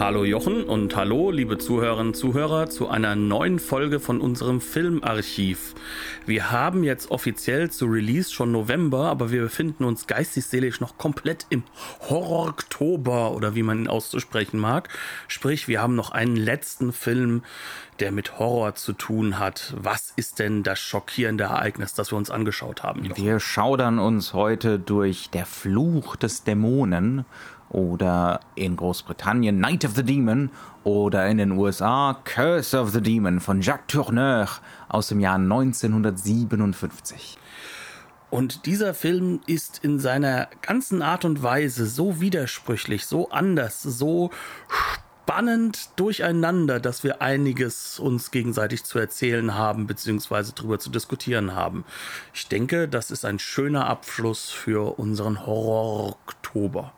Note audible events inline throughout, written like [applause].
Hallo Jochen und hallo liebe Zuhörerinnen und Zuhörer zu einer neuen Folge von unserem Filmarchiv. Wir haben jetzt offiziell zu Release schon November, aber wir befinden uns geistig-seelisch noch komplett im Horror-Oktober oder wie man ihn auszusprechen mag. Sprich, wir haben noch einen letzten Film, der mit Horror zu tun hat. Was ist denn das schockierende Ereignis, das wir uns angeschaut haben? Jochen? Wir schaudern uns heute durch Der Fluch des Dämonen oder in Großbritannien Night of the Demon oder in den USA Curse of the Demon von Jacques Tourneur aus dem Jahr 1957. Und dieser Film ist in seiner ganzen Art und Weise so widersprüchlich, so anders, so spannend durcheinander, dass wir einiges uns gegenseitig zu erzählen haben, beziehungsweise darüber zu diskutieren haben. Ich denke, das ist ein schöner Abschluss für unseren Horror-Oktober.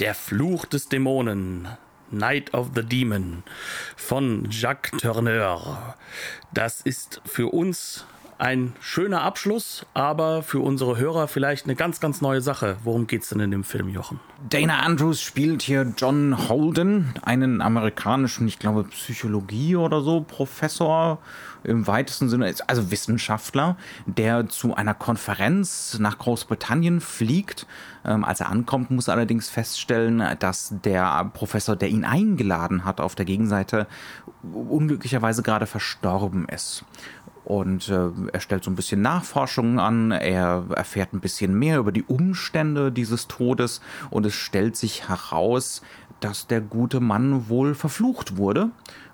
Der Fluch des Dämonen. Night of the Demon von Jacques Tourneur. Das ist für uns ein schöner Abschluss, aber für unsere Hörer vielleicht eine ganz, ganz neue Sache. Worum geht es denn in dem Film, Jochen? Dana Andrews spielt hier John Holden, einen amerikanischen, ich glaube, Psychologie oder so, Professor im weitesten Sinne, also Wissenschaftler, der zu einer Konferenz nach Großbritannien fliegt. Ähm, als er ankommt, muss er allerdings feststellen, dass der Professor, der ihn eingeladen hat, auf der Gegenseite unglücklicherweise gerade verstorben ist und äh, er stellt so ein bisschen Nachforschungen an, er erfährt ein bisschen mehr über die Umstände dieses Todes und es stellt sich heraus, dass der gute Mann wohl verflucht wurde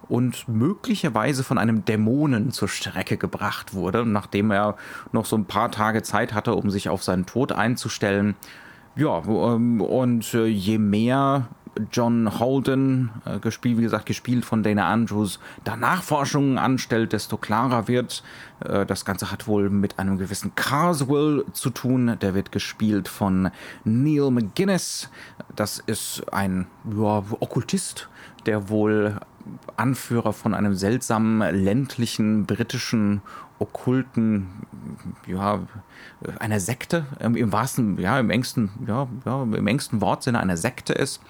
und möglicherweise von einem Dämonen zur Strecke gebracht wurde, nachdem er noch so ein paar Tage Zeit hatte, um sich auf seinen Tod einzustellen. Ja, ähm, und äh, je mehr John Holden, äh, gespielt, wie gesagt, gespielt von Dana Andrews, da Nachforschungen anstellt, desto klarer wird, äh, das Ganze hat wohl mit einem gewissen Carswell zu tun. Der wird gespielt von Neil McGuinness. Das ist ein ja, Okkultist, der wohl Anführer von einem seltsamen ländlichen britischen okkulten, ja, einer Sekte, im wahrsten, ja, im engsten, ja, ja, im engsten Wortsinne einer Sekte ist,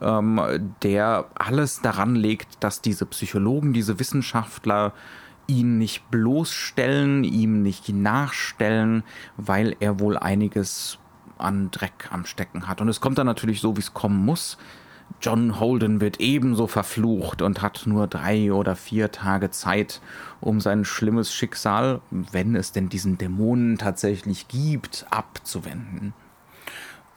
ähm, der alles daran legt, dass diese Psychologen, diese Wissenschaftler ihn nicht bloßstellen, ihm nicht nachstellen, weil er wohl einiges an Dreck am Stecken hat. Und es kommt dann natürlich so, wie es kommen muss. John Holden wird ebenso verflucht und hat nur drei oder vier Tage Zeit, um sein schlimmes Schicksal, wenn es denn diesen Dämonen tatsächlich gibt, abzuwenden.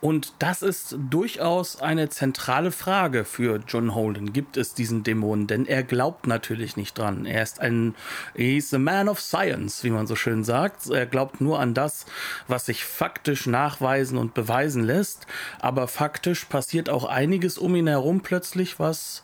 Und das ist durchaus eine zentrale Frage für John Holden. Gibt es diesen Dämonen? Denn er glaubt natürlich nicht dran. Er ist ein, he's a man of science, wie man so schön sagt. Er glaubt nur an das, was sich faktisch nachweisen und beweisen lässt. Aber faktisch passiert auch einiges um ihn herum plötzlich, was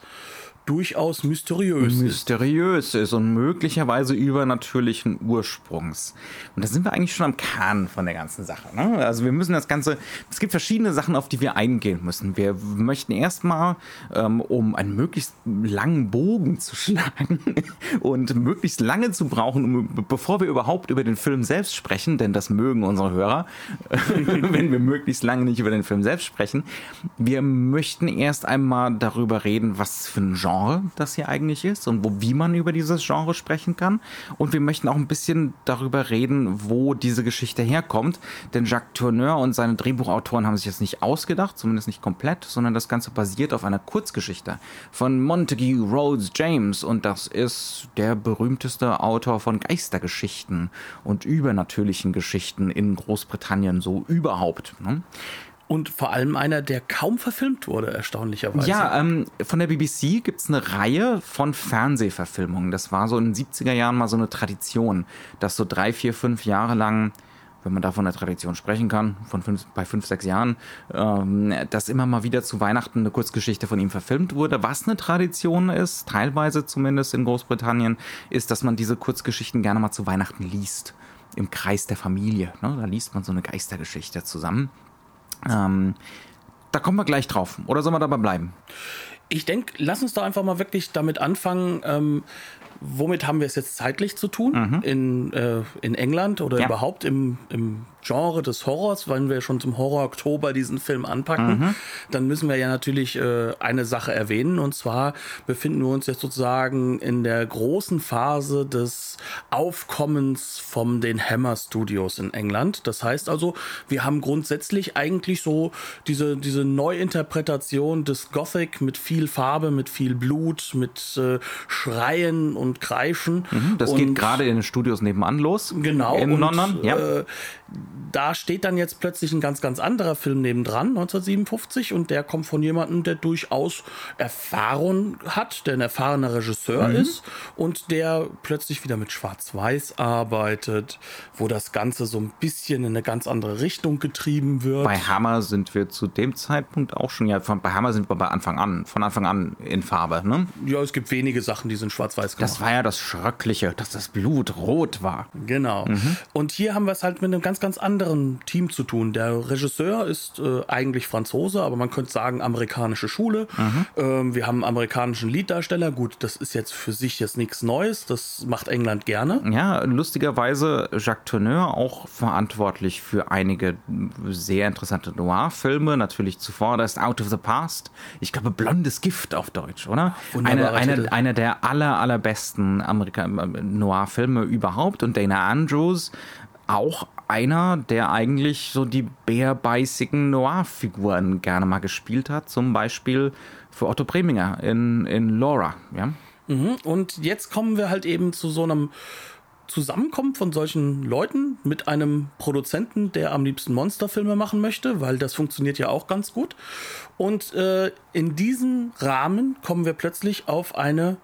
durchaus mysteriös, mysteriös ist. ist und möglicherweise übernatürlichen Ursprungs. Und da sind wir eigentlich schon am Kern von der ganzen Sache. Ne? Also wir müssen das Ganze, es gibt verschiedene Sachen, auf die wir eingehen müssen. Wir möchten erstmal, ähm, um einen möglichst langen Bogen zu schlagen [laughs] und möglichst lange zu brauchen, um, bevor wir überhaupt über den Film selbst sprechen, denn das mögen unsere Hörer, [laughs] wenn wir möglichst lange nicht über den Film selbst sprechen. Wir möchten erst einmal darüber reden, was für ein Genre Genre das hier eigentlich ist und wo, wie man über dieses Genre sprechen kann. Und wir möchten auch ein bisschen darüber reden, wo diese Geschichte herkommt. Denn Jacques Tourneur und seine Drehbuchautoren haben sich das nicht ausgedacht, zumindest nicht komplett, sondern das Ganze basiert auf einer Kurzgeschichte von Montague Rhodes James. Und das ist der berühmteste Autor von Geistergeschichten und übernatürlichen Geschichten in Großbritannien so überhaupt. Ne? Und vor allem einer, der kaum verfilmt wurde, erstaunlicherweise. Ja, ähm, von der BBC gibt es eine Reihe von Fernsehverfilmungen. Das war so in den 70er Jahren mal so eine Tradition, dass so drei, vier, fünf Jahre lang wenn man da von der Tradition sprechen kann, von fünf, bei fünf, sechs Jahren, ähm, dass immer mal wieder zu Weihnachten eine Kurzgeschichte von ihm verfilmt wurde. Was eine Tradition ist, teilweise zumindest in Großbritannien, ist, dass man diese Kurzgeschichten gerne mal zu Weihnachten liest. Im Kreis der Familie. Ne? Da liest man so eine Geistergeschichte zusammen. Ähm, da kommen wir gleich drauf. Oder sollen wir dabei bleiben? Ich denke, lass uns doch einfach mal wirklich damit anfangen. Ähm, womit haben wir es jetzt zeitlich zu tun? Mhm. In, äh, in England oder ja. überhaupt im, im Genre des Horrors, wenn wir schon zum Horror Oktober diesen Film anpacken, mhm. dann müssen wir ja natürlich äh, eine Sache erwähnen. Und zwar befinden wir uns jetzt sozusagen in der großen Phase des Aufkommens von den Hammer Studios in England. Das heißt also, wir haben grundsätzlich eigentlich so diese, diese Neuinterpretation des Gothic mit viel Farbe, mit viel Blut, mit äh, Schreien und Kreischen. Mhm, das und geht gerade in den Studios nebenan los. Genau. In und, London. Ja. Äh, da steht dann jetzt plötzlich ein ganz, ganz anderer Film nebendran, 1957, und der kommt von jemandem, der durchaus Erfahrung hat, der ein erfahrener Regisseur mhm. ist und der plötzlich wieder mit Schwarz-Weiß arbeitet, wo das Ganze so ein bisschen in eine ganz andere Richtung getrieben wird. Bei Hammer sind wir zu dem Zeitpunkt auch schon, ja, von, bei Hammer sind wir bei Anfang an, von Anfang an in Farbe, ne? Ja, es gibt wenige Sachen, die sind schwarz-weiß gemacht. Das war ja das Schröckliche, dass das Blut rot war. Genau. Mhm. Und hier haben wir es halt mit einem ganz, ganz anderen Team zu tun. Der Regisseur ist äh, eigentlich Franzose, aber man könnte sagen amerikanische Schule. Mhm. Ähm, wir haben einen amerikanischen Lieddarsteller. Gut, das ist jetzt für sich jetzt nichts Neues. Das macht England gerne. Ja, lustigerweise Jacques Tourneur auch verantwortlich für einige sehr interessante Noir-Filme. Natürlich zuvor das Out of the Past. Ich glaube, Blondes Gift auf Deutsch, oder? Eine, eine, einer der aller, allerbesten Noir-Filme überhaupt. Und Dana Andrews auch einer, der eigentlich so die bärbeißigen Noir-Figuren gerne mal gespielt hat. Zum Beispiel für Otto Preminger in, in Laura. Ja? Mhm. Und jetzt kommen wir halt eben zu so einem Zusammenkommen von solchen Leuten mit einem Produzenten, der am liebsten Monsterfilme machen möchte, weil das funktioniert ja auch ganz gut. Und äh, in diesem Rahmen kommen wir plötzlich auf eine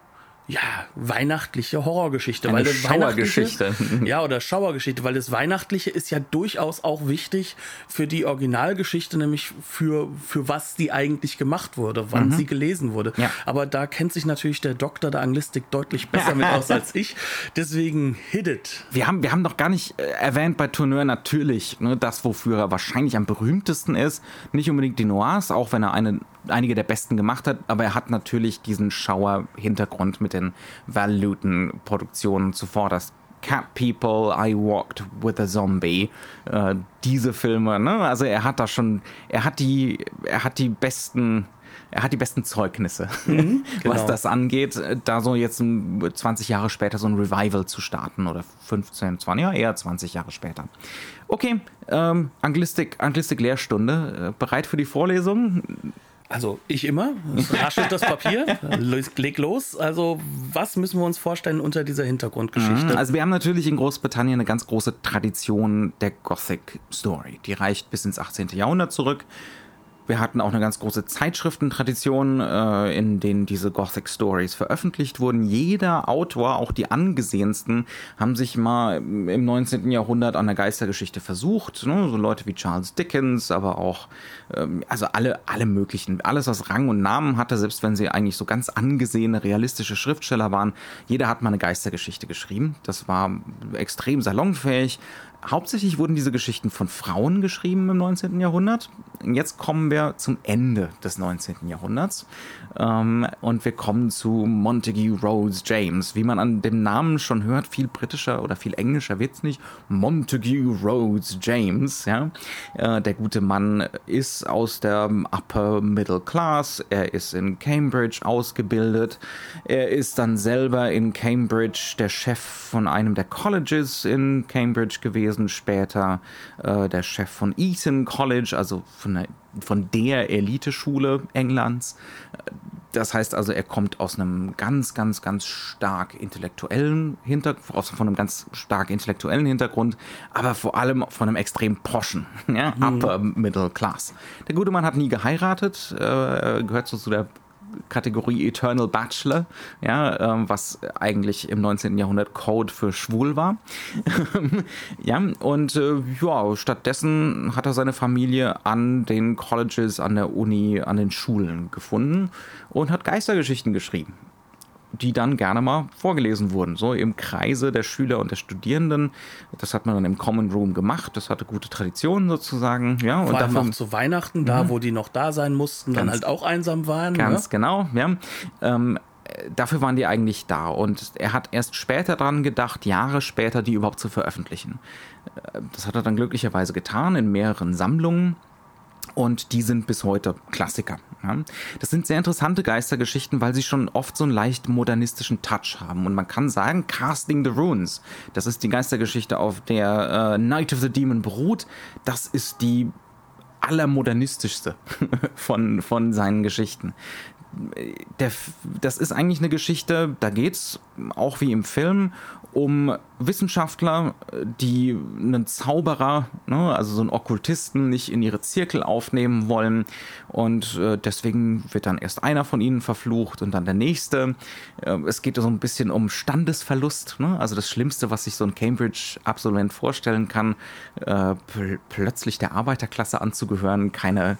ja, weihnachtliche Horrorgeschichte. Eine weil das Schauergeschichte. Ja, oder Schauergeschichte, weil das Weihnachtliche ist ja durchaus auch wichtig für die Originalgeschichte, nämlich für, für was die eigentlich gemacht wurde, wann mhm. sie gelesen wurde. Ja. Aber da kennt sich natürlich der Doktor der Anglistik deutlich besser mit [laughs] aus als ich. Deswegen hit it. Wir haben, wir haben noch gar nicht äh, erwähnt bei Tourneur natürlich, ne, das, wofür er wahrscheinlich am berühmtesten ist. Nicht unbedingt die Noirs, auch wenn er eine einige der besten gemacht hat, aber er hat natürlich diesen Schauer-Hintergrund mit den Val Luton-Produktionen zuvor, das Cat People, I Walked with a Zombie, äh, diese Filme, ne? Also er hat da schon, er hat die, er hat die besten, er hat die besten Zeugnisse, [laughs] mhm, genau. was das angeht, da so jetzt 20 Jahre später so ein Revival zu starten oder 15, 20, ja eher 20 Jahre später. Okay, ähm, Anglistik, Anglistik Lehrstunde, äh, bereit für die Vorlesung? Also ich immer. Raschelt das Papier, [laughs] leg los. Also was müssen wir uns vorstellen unter dieser Hintergrundgeschichte? Mhm. Also wir haben natürlich in Großbritannien eine ganz große Tradition der Gothic Story. Die reicht bis ins 18. Jahrhundert zurück. Wir hatten auch eine ganz große Zeitschriftentradition, äh, in denen diese Gothic Stories veröffentlicht wurden. Jeder Autor, auch die angesehensten, haben sich mal im 19. Jahrhundert an der Geistergeschichte versucht. Ne? So Leute wie Charles Dickens, aber auch ähm, also alle, alle möglichen, alles was Rang und Namen hatte, selbst wenn sie eigentlich so ganz angesehene, realistische Schriftsteller waren. Jeder hat mal eine Geistergeschichte geschrieben. Das war extrem salonfähig, Hauptsächlich wurden diese Geschichten von Frauen geschrieben im 19. Jahrhundert. Jetzt kommen wir zum Ende des 19. Jahrhunderts ähm, und wir kommen zu Montague Rhodes James. Wie man an dem Namen schon hört, viel britischer oder viel englischer wird's nicht. Montague Rhodes James. Ja? Äh, der gute Mann ist aus der Upper Middle Class. Er ist in Cambridge ausgebildet. Er ist dann selber in Cambridge der Chef von einem der Colleges in Cambridge gewesen gewesen, später äh, der Chef von Eton College, also von der, von der Eliteschule Englands. Das heißt also, er kommt aus einem ganz, ganz, ganz stark intellektuellen Hintergrund, von einem ganz stark intellektuellen Hintergrund, aber vor allem von einem extrem poschen, [laughs] ja, mhm. Upper Middle Class. Der gute Mann hat nie geheiratet, äh, gehört so zu der Kategorie Eternal Bachelor, ja, ähm, was eigentlich im 19. Jahrhundert Code für schwul war. [laughs] ja, und äh, ja, stattdessen hat er seine Familie an den Colleges, an der Uni, an den Schulen gefunden und hat Geistergeschichten geschrieben die dann gerne mal vorgelesen wurden, so im Kreise der Schüler und der Studierenden. Das hat man dann im Common Room gemacht. Das hatte gute Traditionen sozusagen. Ja, Vor und allem auch zu Weihnachten, da mhm. wo die noch da sein mussten, ganz, dann halt auch einsam waren. Ganz ja? genau, ja. Ähm, dafür waren die eigentlich da. Und er hat erst später dran gedacht, Jahre später, die überhaupt zu veröffentlichen. Äh, das hat er dann glücklicherweise getan in mehreren Sammlungen. Und die sind bis heute Klassiker. Das sind sehr interessante Geistergeschichten, weil sie schon oft so einen leicht modernistischen Touch haben. Und man kann sagen, Casting the Runes, das ist die Geistergeschichte, auf der äh, Night of the Demon beruht. Das ist die allermodernistischste [laughs] von, von seinen Geschichten der, das ist eigentlich eine Geschichte, da geht es auch wie im Film um Wissenschaftler, die einen Zauberer, ne, also so einen Okkultisten, nicht in ihre Zirkel aufnehmen wollen. Und äh, deswegen wird dann erst einer von ihnen verflucht und dann der nächste. Äh, es geht so ein bisschen um Standesverlust, ne? also das Schlimmste, was sich so ein Cambridge-Absolvent vorstellen kann, äh, pl plötzlich der Arbeiterklasse anzugehören, keine,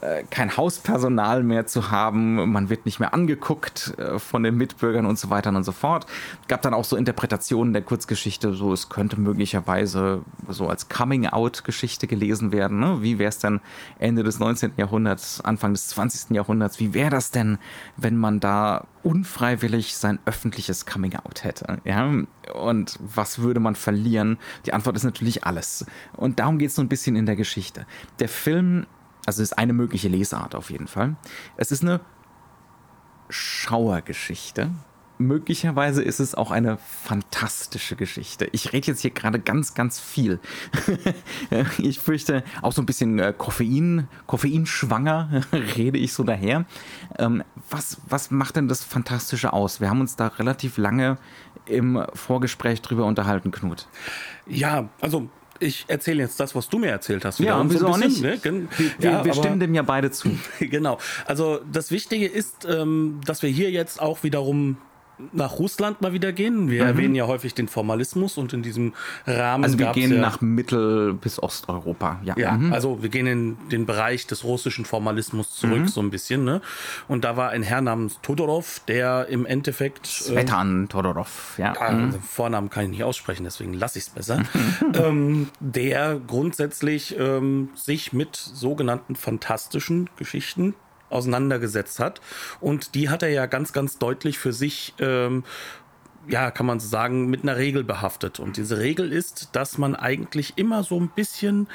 äh, kein Hauspersonal mehr zu haben, man wird nicht mehr angeguckt äh, von den Mitbürgern und so weiter und so fort. Gab dann auch so Interpretationen der Kurzgeschichte, so es könnte möglicherweise so als Coming-out-Geschichte gelesen werden. Ne? Wie wäre es denn Ende des 19. Jahrhunderts, Anfang des 20. Jahrhunderts? Wie wäre das denn, wenn man da unfreiwillig sein öffentliches Coming-out hätte? Ja? Und was würde man verlieren? Die Antwort ist natürlich alles. Und darum geht es so ein bisschen in der Geschichte. Der Film also ist eine mögliche Lesart auf jeden Fall. Es ist eine Schauergeschichte. Möglicherweise ist es auch eine fantastische Geschichte. Ich rede jetzt hier gerade ganz, ganz viel. [laughs] ich fürchte, auch so ein bisschen äh, Koffein, Koffeinschwanger [laughs] rede ich so daher. Ähm, was, was macht denn das Fantastische aus? Wir haben uns da relativ lange im Vorgespräch drüber unterhalten, Knut. Ja, also ich erzähle jetzt das, was du mir erzählt hast. Ja, wieso so auch nicht? Ne? Wir, ja, wir stimmen dem ja beide zu. [laughs] genau. Also das Wichtige ist, ähm, dass wir hier jetzt auch wiederum nach Russland mal wieder gehen. Wir mhm. erwähnen ja häufig den Formalismus und in diesem Rahmen. Also wir gehen ja, nach Mittel- bis Osteuropa. Ja, ja mhm. also wir gehen in den Bereich des russischen Formalismus zurück, mhm. so ein bisschen. Ne? Und da war ein Herr namens Todorov, der im Endeffekt. Svetan äh, Todorov, ja. mhm. Vornamen kann ich nicht aussprechen, deswegen lasse ich es besser. [laughs] ähm, der grundsätzlich ähm, sich mit sogenannten fantastischen Geschichten auseinandergesetzt hat. Und die hat er ja ganz, ganz deutlich für sich ähm, ja, kann man so sagen, mit einer Regel behaftet. Und diese Regel ist, dass man eigentlich immer so ein bisschen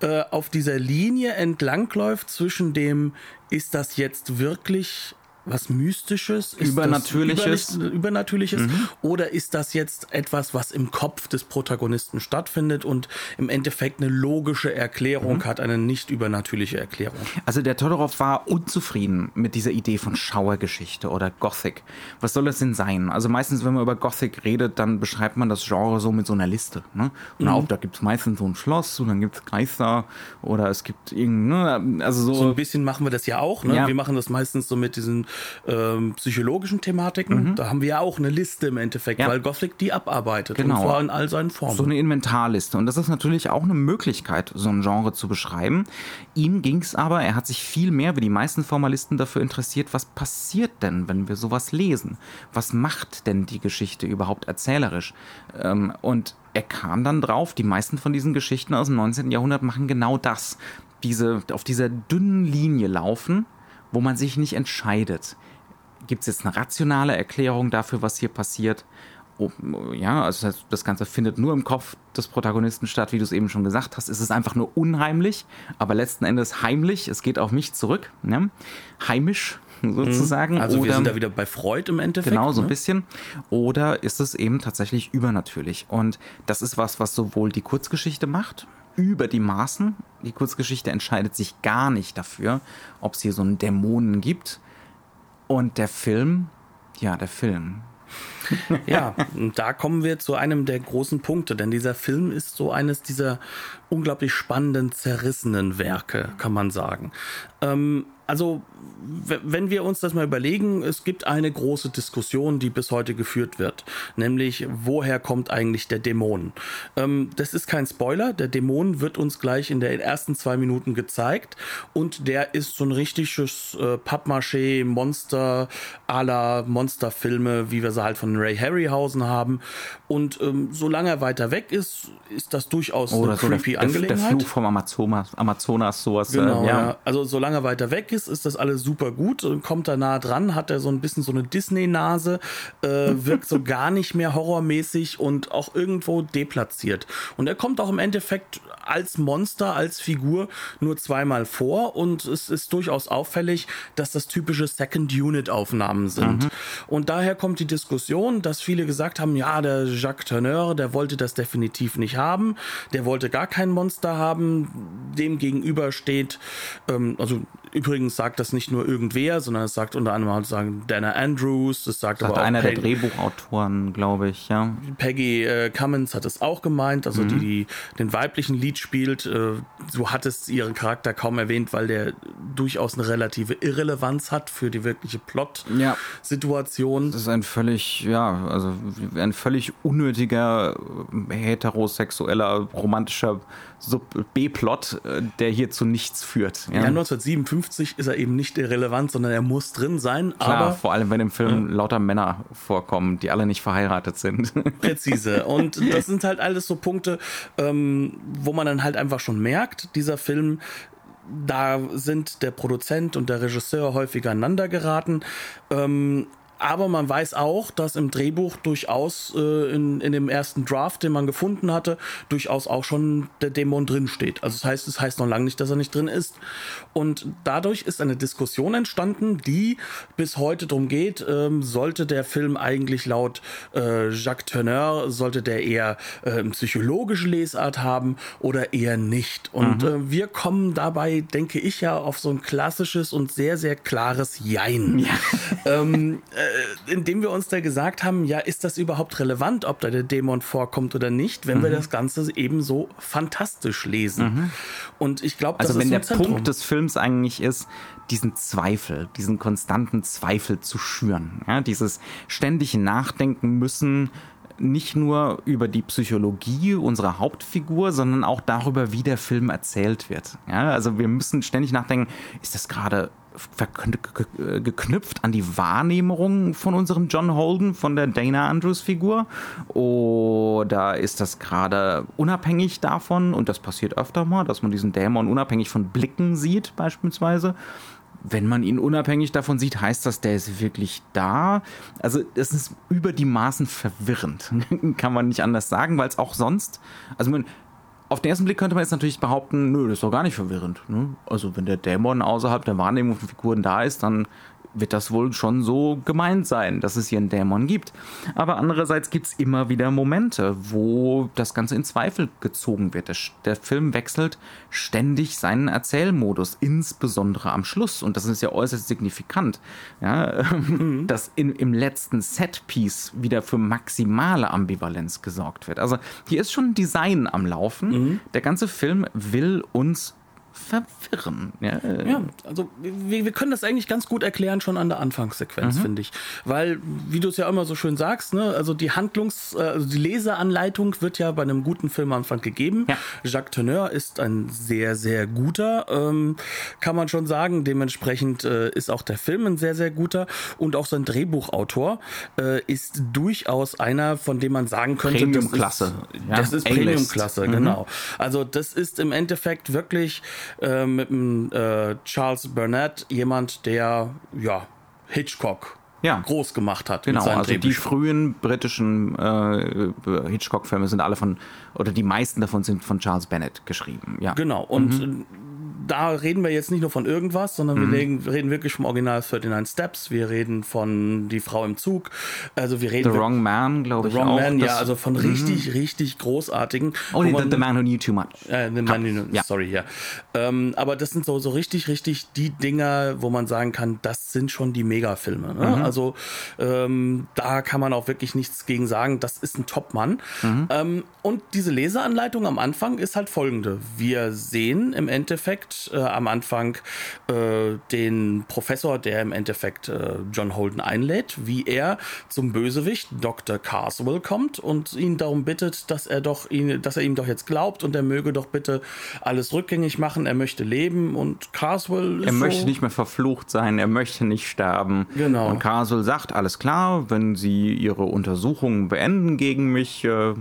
äh, auf dieser Linie entlangläuft zwischen dem, ist das jetzt wirklich was Mystisches? Ist Übernatürliches? Übernatürliches? Mhm. Oder ist das jetzt etwas, was im Kopf des Protagonisten stattfindet und im Endeffekt eine logische Erklärung mhm. hat, eine nicht übernatürliche Erklärung? Also der Todorov war unzufrieden mit dieser Idee von Schauergeschichte oder Gothic. Was soll das denn sein? Also meistens, wenn man über Gothic redet, dann beschreibt man das Genre so mit so einer Liste. Ne? Und mhm. auch da gibt es meistens so ein Schloss und dann gibt es Geister oder es gibt irgendein, ne? also so. So ein bisschen machen wir das ja auch. Ne? Ja. Wir machen das meistens so mit diesen ähm, psychologischen Thematiken. Mhm. Da haben wir ja auch eine Liste im Endeffekt, ja. weil Gothic die abarbeitet. Genau. Und zwar in all seinen Formen. So eine Inventarliste. Und das ist natürlich auch eine Möglichkeit, so ein Genre zu beschreiben. Ihm ging es aber, er hat sich viel mehr wie die meisten Formalisten dafür interessiert, was passiert denn, wenn wir sowas lesen? Was macht denn die Geschichte überhaupt erzählerisch? Ähm, und er kam dann drauf, die meisten von diesen Geschichten aus dem 19. Jahrhundert machen genau das. Diese, auf dieser dünnen Linie laufen, wo man sich nicht entscheidet gibt es jetzt eine rationale Erklärung dafür, was hier passiert? Oh, ja, also das, Ganze findet nur im Kopf des Protagonisten statt, wie du es eben schon gesagt hast. Es ist einfach nur unheimlich, aber letzten Endes heimlich. Es geht auf mich zurück. Ne? Heimisch [laughs] sozusagen. Also Oder, wir sind da wieder bei Freud im Endeffekt. Genau, so ein ne? bisschen. Oder ist es eben tatsächlich übernatürlich? Und das ist was, was sowohl die Kurzgeschichte macht, über die Maßen. Die Kurzgeschichte entscheidet sich gar nicht dafür, ob es hier so einen Dämonen gibt und der Film, ja, der Film. ja, da kommen wir zu einem der großen Punkte, denn dieser Film ist so eines dieser unglaublich spannenden, zerrissenen Werke, kann man sagen. Ähm, also wenn wir uns das mal überlegen, es gibt eine große Diskussion, die bis heute geführt wird, nämlich woher kommt eigentlich der Dämon? Ähm, das ist kein Spoiler, der Dämon wird uns gleich in den ersten zwei Minuten gezeigt und der ist so ein richtiges äh, Pappmaché-Monster la Monsterfilme, wie wir sie halt von Ray Harryhausen haben und ähm, solange er weiter weg ist, ist das durchaus Oder eine creepy der, Angelegenheit. Der Fluch vom Amazonas, Amazonas sowas. Genau, äh, ja. ja. Also solange er weiter weg ist, ist das alles super gut. Und Kommt er nah dran, hat er so ein bisschen so eine Disney-Nase, äh, wirkt so gar nicht mehr horrormäßig und auch irgendwo deplatziert. Und er kommt auch im Endeffekt als Monster, als Figur nur zweimal vor und es ist durchaus auffällig, dass das typische Second-Unit-Aufnahmen sind. Und daher kommt die Diskussion, dass viele gesagt haben, ja, der Jacques Tourneur, der wollte das definitiv nicht haben, der wollte gar kein Monster haben, dem gegenüber steht, ähm, also übrigens sagt das nicht nur irgendwer, sondern es sagt unter anderem sagen Dana Andrews, es sagt, Sagt aber auch einer der Peg- Drehbuchautoren, glaube ich, ja. Peggy äh, Cummins hat es auch gemeint, also die, die den weiblichen Lied spielt. Äh, so hat es ihren Charakter kaum erwähnt, weil der durchaus eine relative Irrelevanz hat für die wirkliche Ja. Plot-Situation. Das ist ein völlig, ja, also ein völlig unnötiger äh, heterosexueller romantischer B-Plot, äh, der hier zu nichts führt. Ja, 1957 ist er eben nicht irrelevant, sondern er muss drin sein, Klar, aber vor allem wenn im Film lauter Männer vorkommen, die alle nicht verheiratet sind. [laughs] präzise. Und das sind halt alles so Punkte, ähm, wo man dann halt einfach schon merkt, dieser Film, da sind der Produzent und der Regisseur häufiger aneinander geraten. Ähm, aber man weiß auch, dass im Drehbuch durchaus äh, in, in dem ersten Draft, den man gefunden hatte, durchaus auch schon der Dämon drin steht. Also das heißt, es heißt noch lange nicht, dass er nicht drin ist. Und dadurch ist eine Diskussion entstanden, die bis heute darum geht, ähm, sollte der Film eigentlich laut äh, Jacques Tourneur, sollte der eher äh, psychologische Lesart haben oder eher nicht. Und äh, wir kommen dabei, denke ich ja, auf so ein klassisches und sehr, sehr klares Jein. ähm, [laughs] äh, indem wir uns da gesagt haben, ja, ist das überhaupt relevant, ob da der Dämon vorkommt oder nicht, wenn wir das Ganze eben so fantastisch lesen. Und ich glaube, Also wenn der Zentrum. Punkt des Films eigentlich ist, diesen Zweifel, diesen konstanten Zweifel zu schüren, ja, dieses ständig nachdenken müssen, nicht nur über die Psychologie unserer Hauptfigur, sondern auch darüber, wie der Film erzählt wird. Ja, also wir müssen ständig nachdenken, ist das gerade geknüpft an die Wahrnehmung von unserem John Holden, von der Dana Andrews Figur? Oder ist das gerade unabhängig davon? Und das passiert öfter mal, dass man diesen Dämon unabhängig von Blicken sieht, beispielsweise. Wenn man ihn unabhängig davon sieht, heißt das, der ist wirklich da. Also es ist über die Maßen verwirrend, [laughs] kann man nicht anders sagen, weil es auch sonst, also man, auf den ersten Blick könnte man jetzt natürlich behaupten, nö, das ist doch gar nicht verwirrend. Ne? Also wenn der Dämon außerhalb der Wahrnehmung von Figuren da ist, dann wird das wohl schon so gemeint sein, dass es hier einen Dämon gibt. Aber andererseits gibt es immer wieder Momente, wo das Ganze in Zweifel gezogen wird. Der, der Film wechselt ständig seinen Erzählmodus, insbesondere am Schluss. Und das ist ja äußerst signifikant, ja, dass in, im letzten Setpiece wieder für maximale Ambivalenz gesorgt wird. Also hier ist schon ein Design am Laufen. Der ganze Film will uns verwirren. Ja, äh, Ja, also wir, wir können das eigentlich ganz gut erklären schon an der Mhm. Anfangssequenz, finde ich. Weil, wie du es ja immer so schön sagst, ne, also die Handlungs-, äh, also die Leseanleitung wird ja bei einem guten Film am Anfang gegeben. Ja. Jacques Tourneur ist ein sehr, sehr guter, ähm, kann man schon sagen. Dementsprechend äh, ist auch der Film ein sehr, sehr guter. Und auch sein Drehbuchautor äh, ist durchaus einer, von dem man sagen könnte, Premium-Klasse. Das ist, Ja, das ist. Premium-Klasse, genau. Also das ist im Endeffekt wirklich äh, mit dem äh, Charles Burnett jemand, der ja Hitchcock Ja. groß gemacht hat. Genau, also die Drehbüchern. frühen britischen äh, Hitchcock-Filme sind alle von, oder die meisten davon sind von Charles Bennett geschrieben. Ja. Genau. Und äh, da reden wir jetzt nicht nur von irgendwas, sondern Mhm. wir reden, reden wirklich vom Original 39 Steps. Wir reden von Die Frau im Zug. Also wir The reden Wrong Man, glaube ich Wrong auch. Man, ja, also von richtig, richtig großartigen. Oh, wo nee, man- the, the Man Who Knew Too Much. äh, the Man Who- Ja. Sorry, ja. Ähm, aber das sind so, so richtig, richtig die Dinger, wo man sagen kann, das sind schon die Megafilme. Ne? Also ähm, da kann man auch wirklich nichts gegen sagen. Das ist ein Top-Mann. Ähm, und diese Leseanleitung am Anfang ist halt folgende. Wir sehen im Endeffekt äh, am Anfang äh, den Professor, der im Endeffekt äh, John Holden einlädt, wie er zum Bösewicht Dr. Carswell kommt und ihn darum bittet, dass er doch ihn, dass er ihm doch jetzt glaubt und er möge doch bitte alles rückgängig machen. Er möchte leben und Carswell ist Er so, möchte nicht mehr verflucht sein, er möchte nicht sterben. Genau. Und Castle sagt, alles klar, wenn Sie Ihre Untersuchungen beenden gegen mich, äh,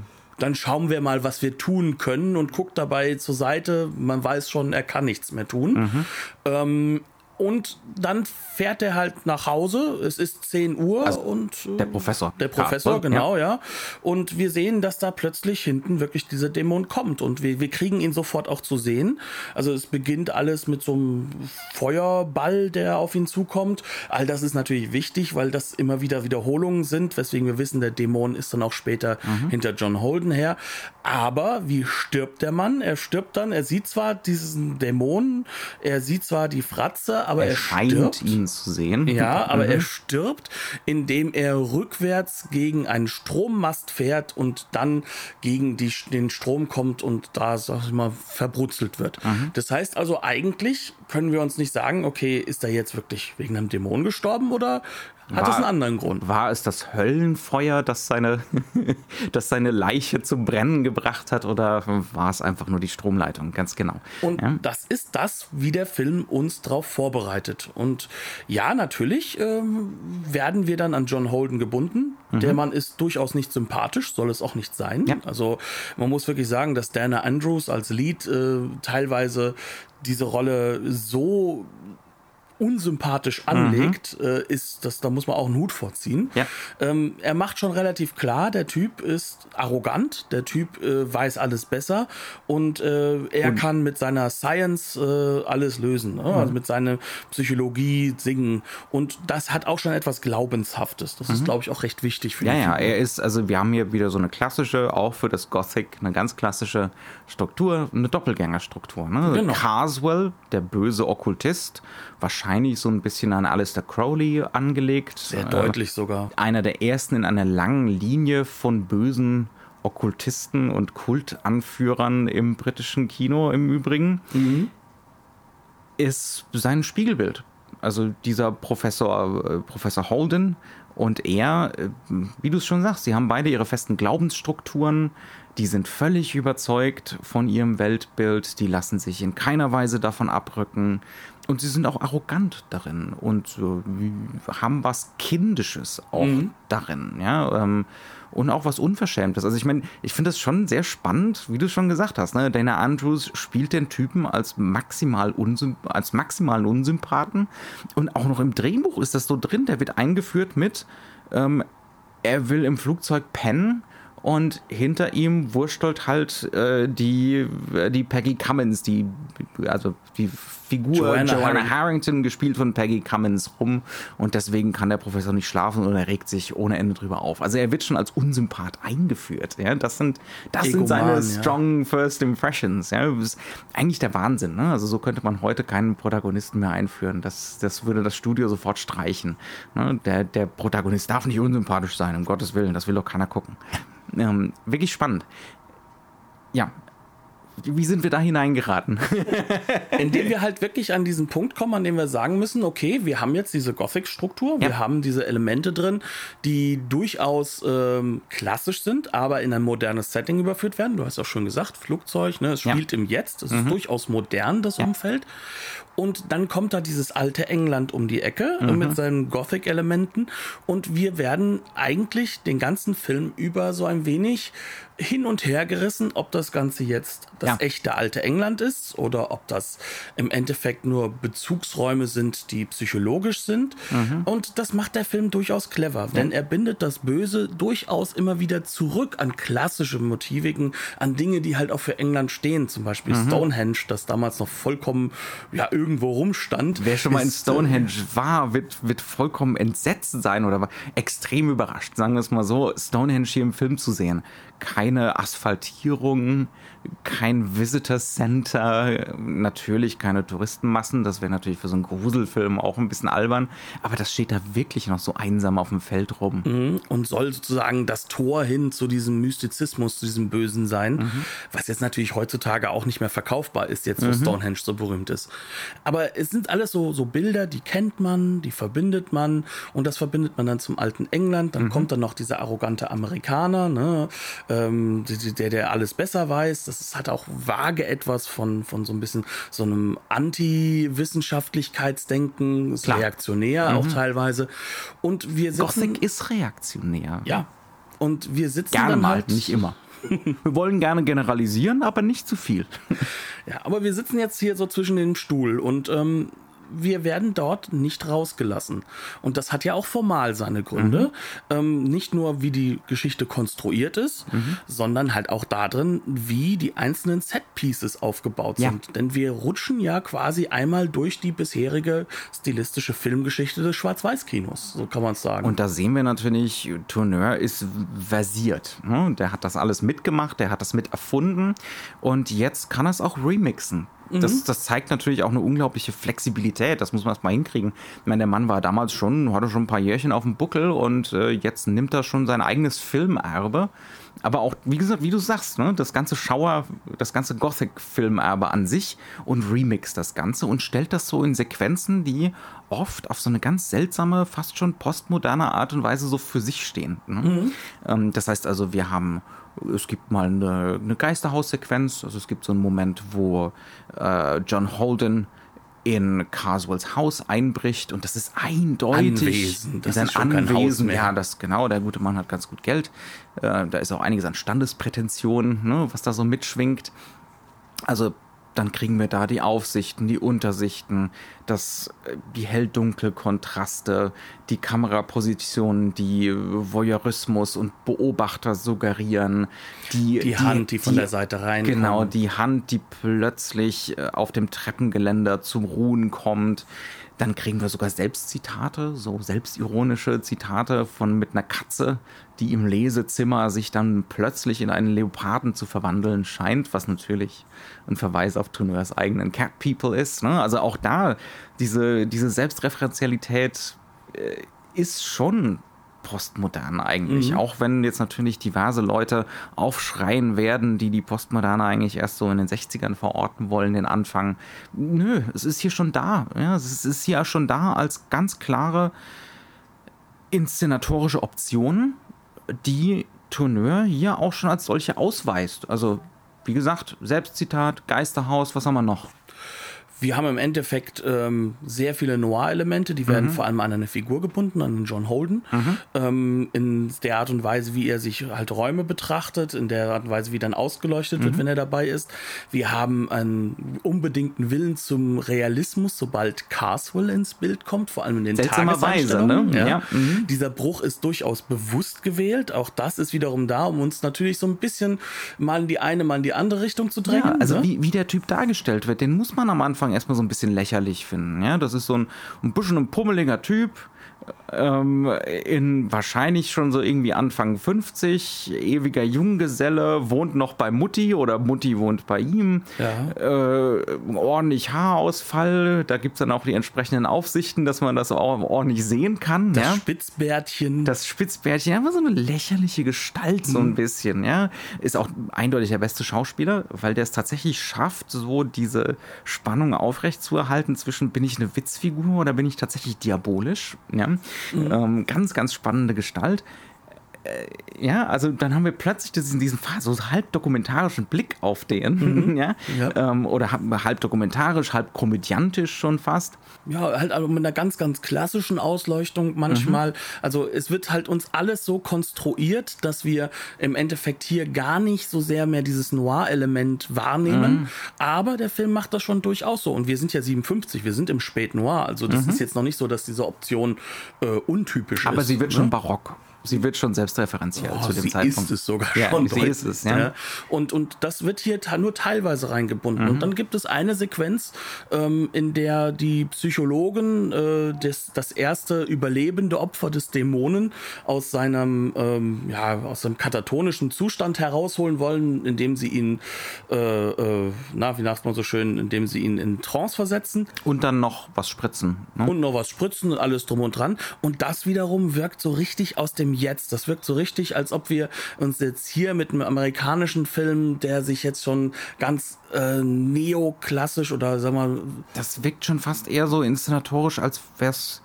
dann schauen wir mal, was wir tun können und guckt dabei zur Seite. Man weiß schon, er kann nichts mehr tun. Mhm. Ähm, und dann fährt er halt nach Hause. Es ist 10 Uhr und äh, Also der Professor. Der Professor, Cartwell, genau, ja. Und wir sehen, dass da plötzlich hinten wirklich dieser Dämon kommt. Und wir, wir kriegen ihn sofort auch zu sehen. Also es beginnt alles mit so einem Feuerball, der auf ihn zukommt. All das ist natürlich wichtig, weil das immer wieder Wiederholungen sind, weswegen wir wissen, der Dämon ist dann auch später Mhm. hinter John Holden her. Aber wie stirbt der Mann? Er stirbt dann, er sieht zwar diesen Dämon, er sieht zwar die Fratze, aber er, er scheint stirbt. ihn zu sehen. Ja, [laughs] aber er stirbt, indem er rückwärts gegen einen Strommast fährt und dann gegen die, den Strom kommt und da, sag ich mal, verbrutzelt wird. Das heißt also, eigentlich können wir uns nicht sagen, okay, ist er jetzt wirklich wegen einem Dämon gestorben oder hat es einen anderen Grund? War es das Höllenfeuer, das seine, [laughs] das seine Leiche zum Brennen gebracht hat, oder war es einfach nur die Stromleitung? Ganz genau. Und ja? das ist das, wie der Film uns darauf vorbereitet. Und ja, natürlich ähm, werden wir dann an John Holden gebunden. Der Mann ist durchaus nicht sympathisch, soll es auch nicht sein. Mhm. Ja. Also man muss wirklich sagen, dass Dana Andrews als Lead äh, teilweise diese Rolle so unsympathisch anlegt, äh, ist, das, da muss man auch einen Hut vorziehen. Mhm. Ja. Ähm, er macht schon relativ klar, der Typ ist arrogant, der Typ äh, weiß alles besser und äh, er kann mit seiner Science äh, alles lösen, ne? also mit seiner Psychologie singen und das hat auch schon etwas Glaubenshaftes. Das ist, glaube ich, auch recht wichtig für Ja, ja, er ist, also wir haben hier wieder so eine klassische, auch für das Gothic, eine ganz klassische Struktur, eine Doppelgängerstruktur. Ne? Genau. Carswell, der böse Okkultist, wahrscheinlich so ein bisschen an Alistair Crowley angelegt. Sehr Äh, deutlich sogar. Einer der ersten in einer langen Linie von bösen Okkultisten und Kultanführern im britischen Kino im Übrigen, ist sein Spiegelbild. Also dieser Professor, äh, Professor Holden und er, äh, wie du es schon sagst, sie haben beide ihre festen Glaubensstrukturen, die sind völlig überzeugt von ihrem Weltbild, die lassen sich in keiner Weise davon abrücken und sie sind auch arrogant darin und äh, haben was Kindisches auch darin, ja. Ähm, und auch was Unverschämtes. Also ich meine, ich finde das schon sehr spannend, wie du schon gesagt hast. Ne? Dana Andrews spielt den Typen als maximal als maximalen Unsympathen und auch noch im Drehbuch ist das so drin. Der wird eingeführt mit, ähm, er will im Flugzeug pennen und hinter ihm wurstelt halt äh, die, äh, die Peggy Cummins, die, also die Figur Joanna Joanna, Harrington. Gespielt von Peggy Cummins, rum und deswegen kann der Professor nicht schlafen und er regt sich ohne Ende drüber auf. Also er wird schon als Unsympath eingeführt. Ja? Das sind, das sind seine ja. strong first impressions. Ja? Das ist eigentlich der Wahnsinn. Ne? Also so könnte man heute keinen Protagonisten mehr einführen. Das, das würde das Studio sofort streichen. Ne? Der, der Protagonist darf nicht unsympathisch sein, um Gottes Willen. Das will doch keiner gucken. Ähm, wirklich spannend. Ja. Wie sind wir da hineingeraten? [laughs] Indem wir halt wirklich an diesen Punkt kommen, an dem wir sagen müssen, okay, wir haben jetzt diese Gothic-Struktur, wir Ja. haben diese Elemente drin, die durchaus ähm, klassisch sind, aber in ein modernes Setting überführt werden. Du hast auch schon gesagt, Flugzeug, ne, es Ja. spielt im Jetzt, es ist durchaus modern, das Umfeld. Und dann kommt da dieses alte England um die Ecke äh, mit seinen Gothic-Elementen und wir werden eigentlich den ganzen Film über so ein wenig hin und her gerissen, ob das Ganze jetzt das Ja. echte alte England ist oder ob das im Endeffekt nur Bezugsräume sind, die psychologisch sind. Und das macht der Film durchaus clever, denn er bindet das Böse durchaus immer wieder zurück an klassische Motiviken, an Dinge, die halt auch für England stehen. Zum Beispiel Stonehenge, das damals noch vollkommen ja, irgendwo rumstand. Wer schon mal in äh, Stonehenge war, wird, wird vollkommen entsetzt sein oder war extrem überrascht, sagen wir es mal so, Stonehenge hier im Film zu sehen. Keine Asphaltierung, kein Visitor Center, natürlich keine Touristenmassen, das wäre natürlich für so einen Gruselfilm auch ein bisschen albern, aber das steht da wirklich noch so einsam auf dem Feld rum. Mhm. und soll sozusagen das Tor hin zu diesem Mystizismus, zu diesem Bösen sein, Mhm. was jetzt natürlich heutzutage auch nicht mehr verkaufbar ist, jetzt wo Mhm. Stonehenge so berühmt ist. Aber es sind alles so, so Bilder, die kennt man, die verbindet man und das verbindet man dann zum alten England. Mhm. Dann kommt dann noch dieser arrogante Amerikaner, ne, ähm, der, der alles besser weiß. Das ist, hat auch vage etwas von, von so ein bisschen so einem Anti-Wissenschaftlichkeitsdenken, ist Klar. reaktionär auch teilweise. Und wir sitzen, Gothic ist reaktionär. ja. Und wir sitzen Gerne dann mal, halt nicht immer. [laughs] Wir wollen gerne generalisieren, aber nicht zu viel. Ja, aber wir sitzen jetzt hier so zwischen dem Stuhl und ähm, wir werden dort nicht rausgelassen. Und das hat ja auch formal seine Gründe. Ähm, nicht nur, wie die Geschichte konstruiert ist, sondern halt auch darin, wie die einzelnen Set-Pieces aufgebaut Ja. sind. Denn wir rutschen ja quasi einmal durch die bisherige stilistische Filmgeschichte des Schwarz-Weiß-Kinos. So kann man es sagen. Und da sehen wir natürlich, Tourneur ist versiert. ne? Der hat das alles mitgemacht, der hat das mit erfunden und jetzt kann er es auch remixen. Das, das zeigt natürlich auch eine unglaubliche Flexibilität. Das muss man erst mal hinkriegen. Ich meine, der Mann war damals schon, hatte schon ein paar Jährchen auf dem Buckel und äh, jetzt nimmt er schon sein eigenes Filmerbe. Aber auch, wie gesagt, wie du sagst, ne, das ganze Schauer, das ganze Gothic-Filmerbe an sich und remixt das Ganze und stellt das so in Sequenzen, die oft auf so eine ganz seltsame, fast schon postmoderne Art und Weise so für sich stehen. Ne? Ähm, das heißt also, wir haben es gibt mal eine, eine Geisterhaussequenz, also es gibt so einen Moment, wo äh, John Holden in Carswells Haus einbricht und das ist eindeutig Anwesen, das sein ist Haus Anwesen. Ja, das genau. Der gute Mann hat ganz gut Geld. Äh, da ist auch einiges an Standesprätensionen, ne, was da so mitschwingt. Also dann kriegen wir da die Aufsichten, die Untersichten, das, äh, die Hell-Dunkel-Kontraste, die Kamerapositionen, die Voyeurismus und Beobachter suggerieren, die, Die Hand, die von der Seite reinkommt. Genau, die Hand, die plötzlich äh, auf dem Treppengeländer zum Ruhen kommt. Dann kriegen wir sogar Selbstzitate, so selbstironische Zitate von mit einer Katze, die im Lesezimmer sich dann plötzlich in einen Leoparden zu verwandeln scheint, was natürlich ein Verweis auf Tourneurs eigenen Cat People ist. Ne? Also auch da, diese, diese Selbstreferenzialität äh, ist schon postmodern eigentlich. Auch wenn jetzt natürlich diverse Leute aufschreien werden, die die Postmoderne eigentlich erst so in den 60ern verorten wollen, den Anfang. Nö, es ist hier schon da. Ja, es ist hier schon da als ganz klare inszenatorische Option, die Tourneur hier auch schon als solche ausweist. Also, wie gesagt, Selbstzitat, Geisterhaus, was haben wir noch? Wir haben im Endeffekt ähm, sehr viele Noir-Elemente, die werden Mhm. vor allem an eine Figur gebunden, an den John Holden. Ähm, in der Art und Weise, wie er sich halt Räume betrachtet, in der Art und Weise, wie dann ausgeleuchtet Mhm. wird, wenn er dabei ist. Wir haben einen unbedingten Willen zum Realismus, sobald Carswell ins Bild kommt, vor allem in den Tageseinstellungen. ne? Ja. Ja, mhm. Dieser Bruch ist durchaus bewusst gewählt. Auch das ist wiederum da, um uns natürlich so ein bisschen mal in die eine, mal in die andere Richtung zu drängen. Ja, also ne? wie, wie der Typ dargestellt wird, den muss man am Anfang erstmal so ein bisschen lächerlich finden. Ja, das ist so ein, ein bisschen ein pummeliger Typ, ähm, in wahrscheinlich schon so irgendwie Anfang 50, ewiger Junggeselle, wohnt noch bei Mutti oder Mutti wohnt bei ihm. Ja. Äh, ordentlich Haarausfall, da gibt es dann auch die entsprechenden Aufsichten, dass man das auch ordentlich sehen kann. Das ja? Spitzbärtchen. Das Spitzbärtchen, einfach so eine lächerliche Gestalt, so ein bisschen, ja. Ist auch eindeutig der beste Schauspieler, weil der es tatsächlich schafft, so diese Spannung aufrechtzuerhalten zwischen, bin ich eine Witzfigur oder bin ich tatsächlich diabolisch, ja. Ähm, ganz, ganz spannende Gestalt. Äh, ja, also dann haben wir plötzlich diesen, diesen so halb dokumentarischen Blick auf den, mhm. [laughs] ja, ja. Ähm, oder halb dokumentarisch, halb komödiantisch schon fast. Ja, halt also mit einer ganz, ganz klassischen Ausleuchtung manchmal. Mhm. Also es wird halt uns alles so konstruiert, dass wir im Endeffekt hier gar nicht so sehr mehr dieses Noir-Element wahrnehmen. Mhm. Aber der Film macht das schon durchaus so. Und wir sind ja 57, wir sind im Spät-Noir. Also das mhm. ist jetzt noch nicht so, dass diese Option äh, untypisch Aber ist. Aber sie wird ne? schon barock sie wird schon selbstreferenziell oh, zu dem sie Zeitpunkt. Ist es sogar ja, schon. Sie ist es, ja. ja. Und, und das wird hier nur teilweise reingebunden. Mhm. Und dann gibt es eine Sequenz, ähm, in der die Psychologen äh, des, das erste überlebende Opfer des Dämonen aus seinem, ähm, ja, aus seinem katatonischen Zustand herausholen wollen, indem sie ihn, äh, äh, na, wie sagt man so schön, indem sie ihn in Trance versetzen. Und dann noch was spritzen. Ne? Und noch was spritzen und alles drum und dran. Und das wiederum wirkt so richtig aus dem Jetzt. Das wirkt so richtig, als ob wir uns jetzt hier mit einem amerikanischen Film, der sich jetzt schon ganz äh, neoklassisch oder sag mal. Das wirkt schon fast eher so inszenatorisch, als wäre es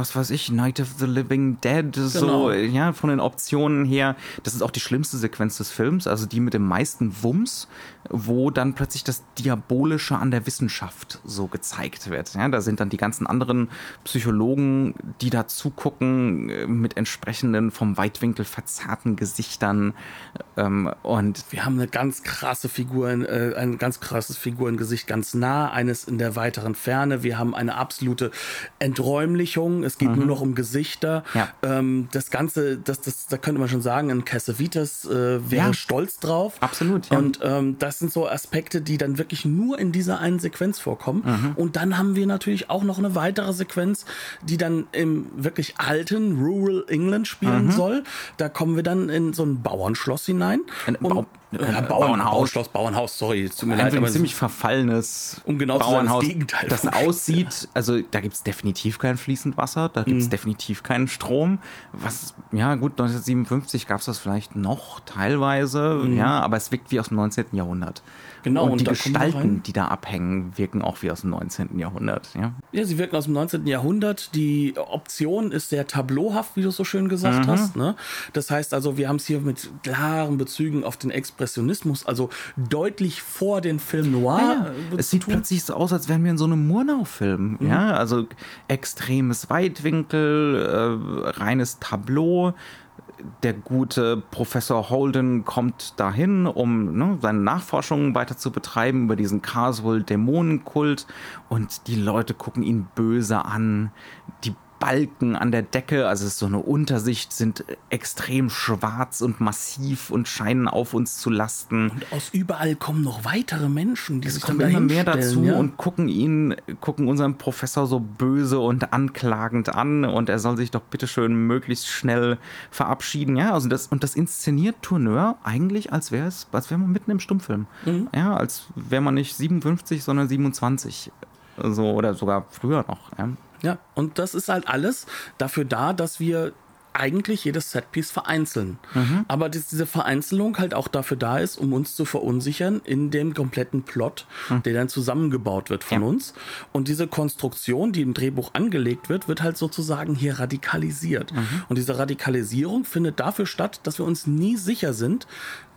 was weiß ich, Night of the Living Dead, genau. so, ja, von den Optionen her. Das ist auch die schlimmste Sequenz des Films, also die mit dem meisten Wumms, wo dann plötzlich das Diabolische an der Wissenschaft so gezeigt wird. Ja, da sind dann die ganzen anderen Psychologen, die da zugucken, äh, mit entsprechenden vom Weitwinkel verzerrten Gesichtern. Ähm, und wir haben eine ganz krasse Figur, äh, ein ganz krasses Figurengesicht ganz nah, eines in der weiteren Ferne. Wir haben eine absolute Enträumlichung es geht mhm. nur noch um Gesichter. Ja. Ähm, das Ganze, das, das, da könnte man schon sagen, ein Cassavetes äh, wäre ja. stolz drauf. Absolut. Ja. Und ähm, das sind so Aspekte, die dann wirklich nur in dieser einen Sequenz vorkommen. Mhm. Und dann haben wir natürlich auch noch eine weitere Sequenz, die dann im wirklich alten Rural England spielen mhm. soll. Da kommen wir dann in so ein Bauernschloss hinein. Ein und ja, Bauernhaus. Schloss Bauernhaus, sorry, tut mir leid. Ein ziemlich verfallenes um genau Bauernhaus, das Gegenteil das aussieht, also da gibt es definitiv kein fließend Wasser, da gibt es mhm. definitiv keinen Strom. Was, ja gut, 1957 gab es das vielleicht noch teilweise, mhm. ja, aber es wirkt wie aus dem 19. Jahrhundert. Genau, und, und die Gestalten, die da abhängen, wirken auch wie aus dem 19. Jahrhundert. Ja, ja sie wirken aus dem 19. Jahrhundert. Die Option ist sehr tableauhaft, wie du so schön gesagt mhm. hast. Ne? Das heißt also, wir haben es hier mit klaren Bezügen auf den Expressionismus, also deutlich vor den Film Noir. Ja, es sieht plötzlich so aus, als wären wir in so einem Murnau-Film. Mhm. Ja, also extremes Weitwinkel, äh, reines Tableau der gute Professor Holden kommt dahin, um ne, seine Nachforschungen weiter zu betreiben über diesen Carswell-Dämonenkult und die Leute gucken ihn böse an. Die Balken an der Decke, also es ist so eine Untersicht, sind extrem schwarz und massiv und scheinen auf uns zu lasten. Und aus überall kommen noch weitere Menschen, die es sich kommen immer mehr dazu ja? und gucken ihn, gucken unseren Professor so böse und anklagend an und er soll sich doch bitteschön möglichst schnell verabschieden. Ja, also das, und das inszeniert Tourneur eigentlich, als wäre es, als wäre man mitten im Stummfilm. Mhm. Ja, als wäre man nicht 57, sondern 27. So, oder sogar früher noch. Ja. Ja, und das ist halt alles dafür da, dass wir eigentlich jedes Setpiece vereinzeln. Mhm. Aber dass diese Vereinzelung halt auch dafür da ist, um uns zu verunsichern in dem kompletten Plot, mhm. der dann zusammengebaut wird von ja. uns. Und diese Konstruktion, die im Drehbuch angelegt wird, wird halt sozusagen hier radikalisiert. Mhm. Und diese Radikalisierung findet dafür statt, dass wir uns nie sicher sind,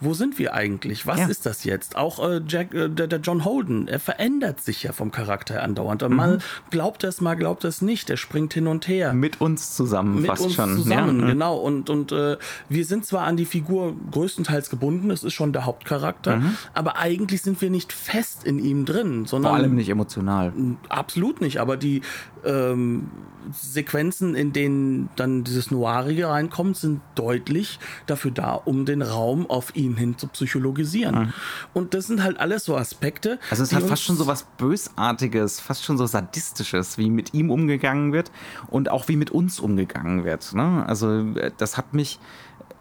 wo sind wir eigentlich? Was ja. ist das jetzt? Auch äh, Jack, äh, der, der, John Holden, er verändert sich ja vom Charakter andauernd. Mhm. Mal glaubt er es, mal glaubt er es nicht. Er springt hin und her. Mit uns zusammen, Mit fast uns schon. zusammen, ja. genau. Und, und äh, wir sind zwar an die Figur größtenteils gebunden, es ist schon der Hauptcharakter, mhm. aber eigentlich sind wir nicht fest in ihm drin, sondern. Vor allem nicht emotional. Absolut nicht, aber die ähm, Sequenzen, in denen dann dieses Noirige reinkommt, sind deutlich dafür da, um den Raum auf ihn hin zu psychologisieren. Mhm. Und das sind halt alles so Aspekte. Also es hat fast schon so was Bösartiges, fast schon so Sadistisches, wie mit ihm umgegangen wird und auch wie mit uns umgegangen wird. Ne? Also äh, das hat mich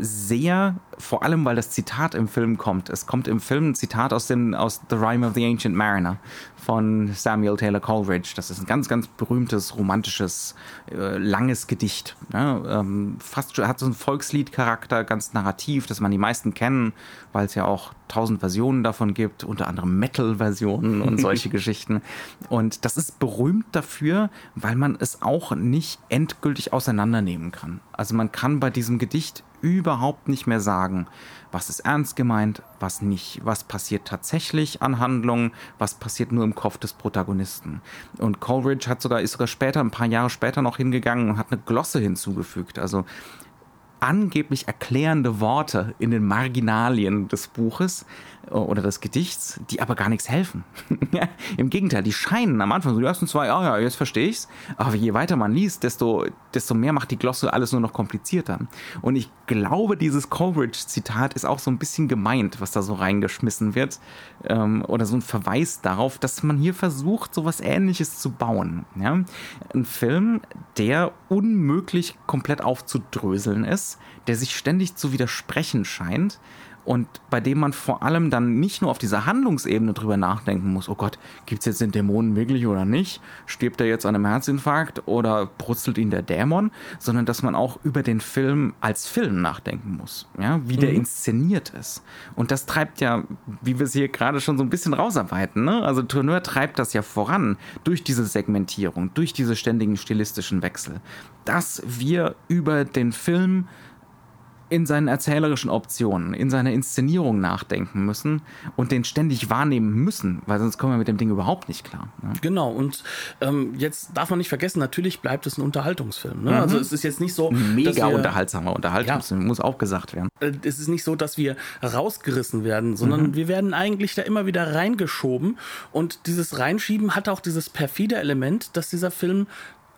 sehr, vor allem weil das Zitat im Film kommt. Es kommt im Film ein Zitat aus, dem, aus The Rime of the Ancient Mariner von Samuel Taylor Coleridge. Das ist ein ganz, ganz berühmtes, romantisches, äh, langes Gedicht. Ne? Ähm, fast hat so einen Volksliedcharakter, ganz narrativ, das man die meisten kennen, weil es ja auch tausend Versionen davon gibt, unter anderem Metal-Versionen und solche [laughs] Geschichten. Und das ist berühmt dafür, weil man es auch nicht endgültig auseinandernehmen kann. Also man kann bei diesem Gedicht überhaupt nicht mehr sagen, was ist ernst gemeint, was nicht, was passiert tatsächlich an Handlungen, was passiert nur im Kopf des Protagonisten. Und Coleridge hat sogar, ist sogar später, ein paar Jahre später noch hingegangen und hat eine Glosse hinzugefügt. Also angeblich erklärende Worte in den Marginalien des Buches oder des Gedichts, die aber gar nichts helfen. [laughs] Im Gegenteil, die scheinen am Anfang so die ersten zwei, ja, ja, jetzt verstehe ich's. Aber je weiter man liest, desto, desto mehr macht die Glosse alles nur noch komplizierter. Und ich glaube, dieses Coleridge-Zitat ist auch so ein bisschen gemeint, was da so reingeschmissen wird. Ähm, oder so ein Verweis darauf, dass man hier versucht, so was ähnliches zu bauen. Ja? Ein Film, der unmöglich komplett aufzudröseln ist, der sich ständig zu widersprechen scheint und bei dem man vor allem dann nicht nur auf dieser Handlungsebene drüber nachdenken muss, oh Gott, gibt es jetzt den Dämonen wirklich oder nicht? Stirbt er jetzt an einem Herzinfarkt oder brutzelt ihn der Dämon? Sondern dass man auch über den Film als Film nachdenken muss, ja, wie der mhm. inszeniert ist. Und das treibt ja, wie wir es hier gerade schon so ein bisschen rausarbeiten, ne? also Tourneur treibt das ja voran durch diese Segmentierung, durch diese ständigen stilistischen Wechsel, dass wir über den Film in seinen erzählerischen Optionen, in seiner Inszenierung nachdenken müssen und den ständig wahrnehmen müssen, weil sonst kommen wir mit dem Ding überhaupt nicht klar. Ne? Genau, und ähm, jetzt darf man nicht vergessen, natürlich bleibt es ein Unterhaltungsfilm. Ne? Mhm. Also es ist jetzt nicht so. Mega wir, unterhaltsamer Unterhaltungsfilm, ja, muss auch gesagt werden. Äh, es ist nicht so, dass wir rausgerissen werden, sondern mhm. wir werden eigentlich da immer wieder reingeschoben. Und dieses Reinschieben hat auch dieses perfide Element, dass dieser Film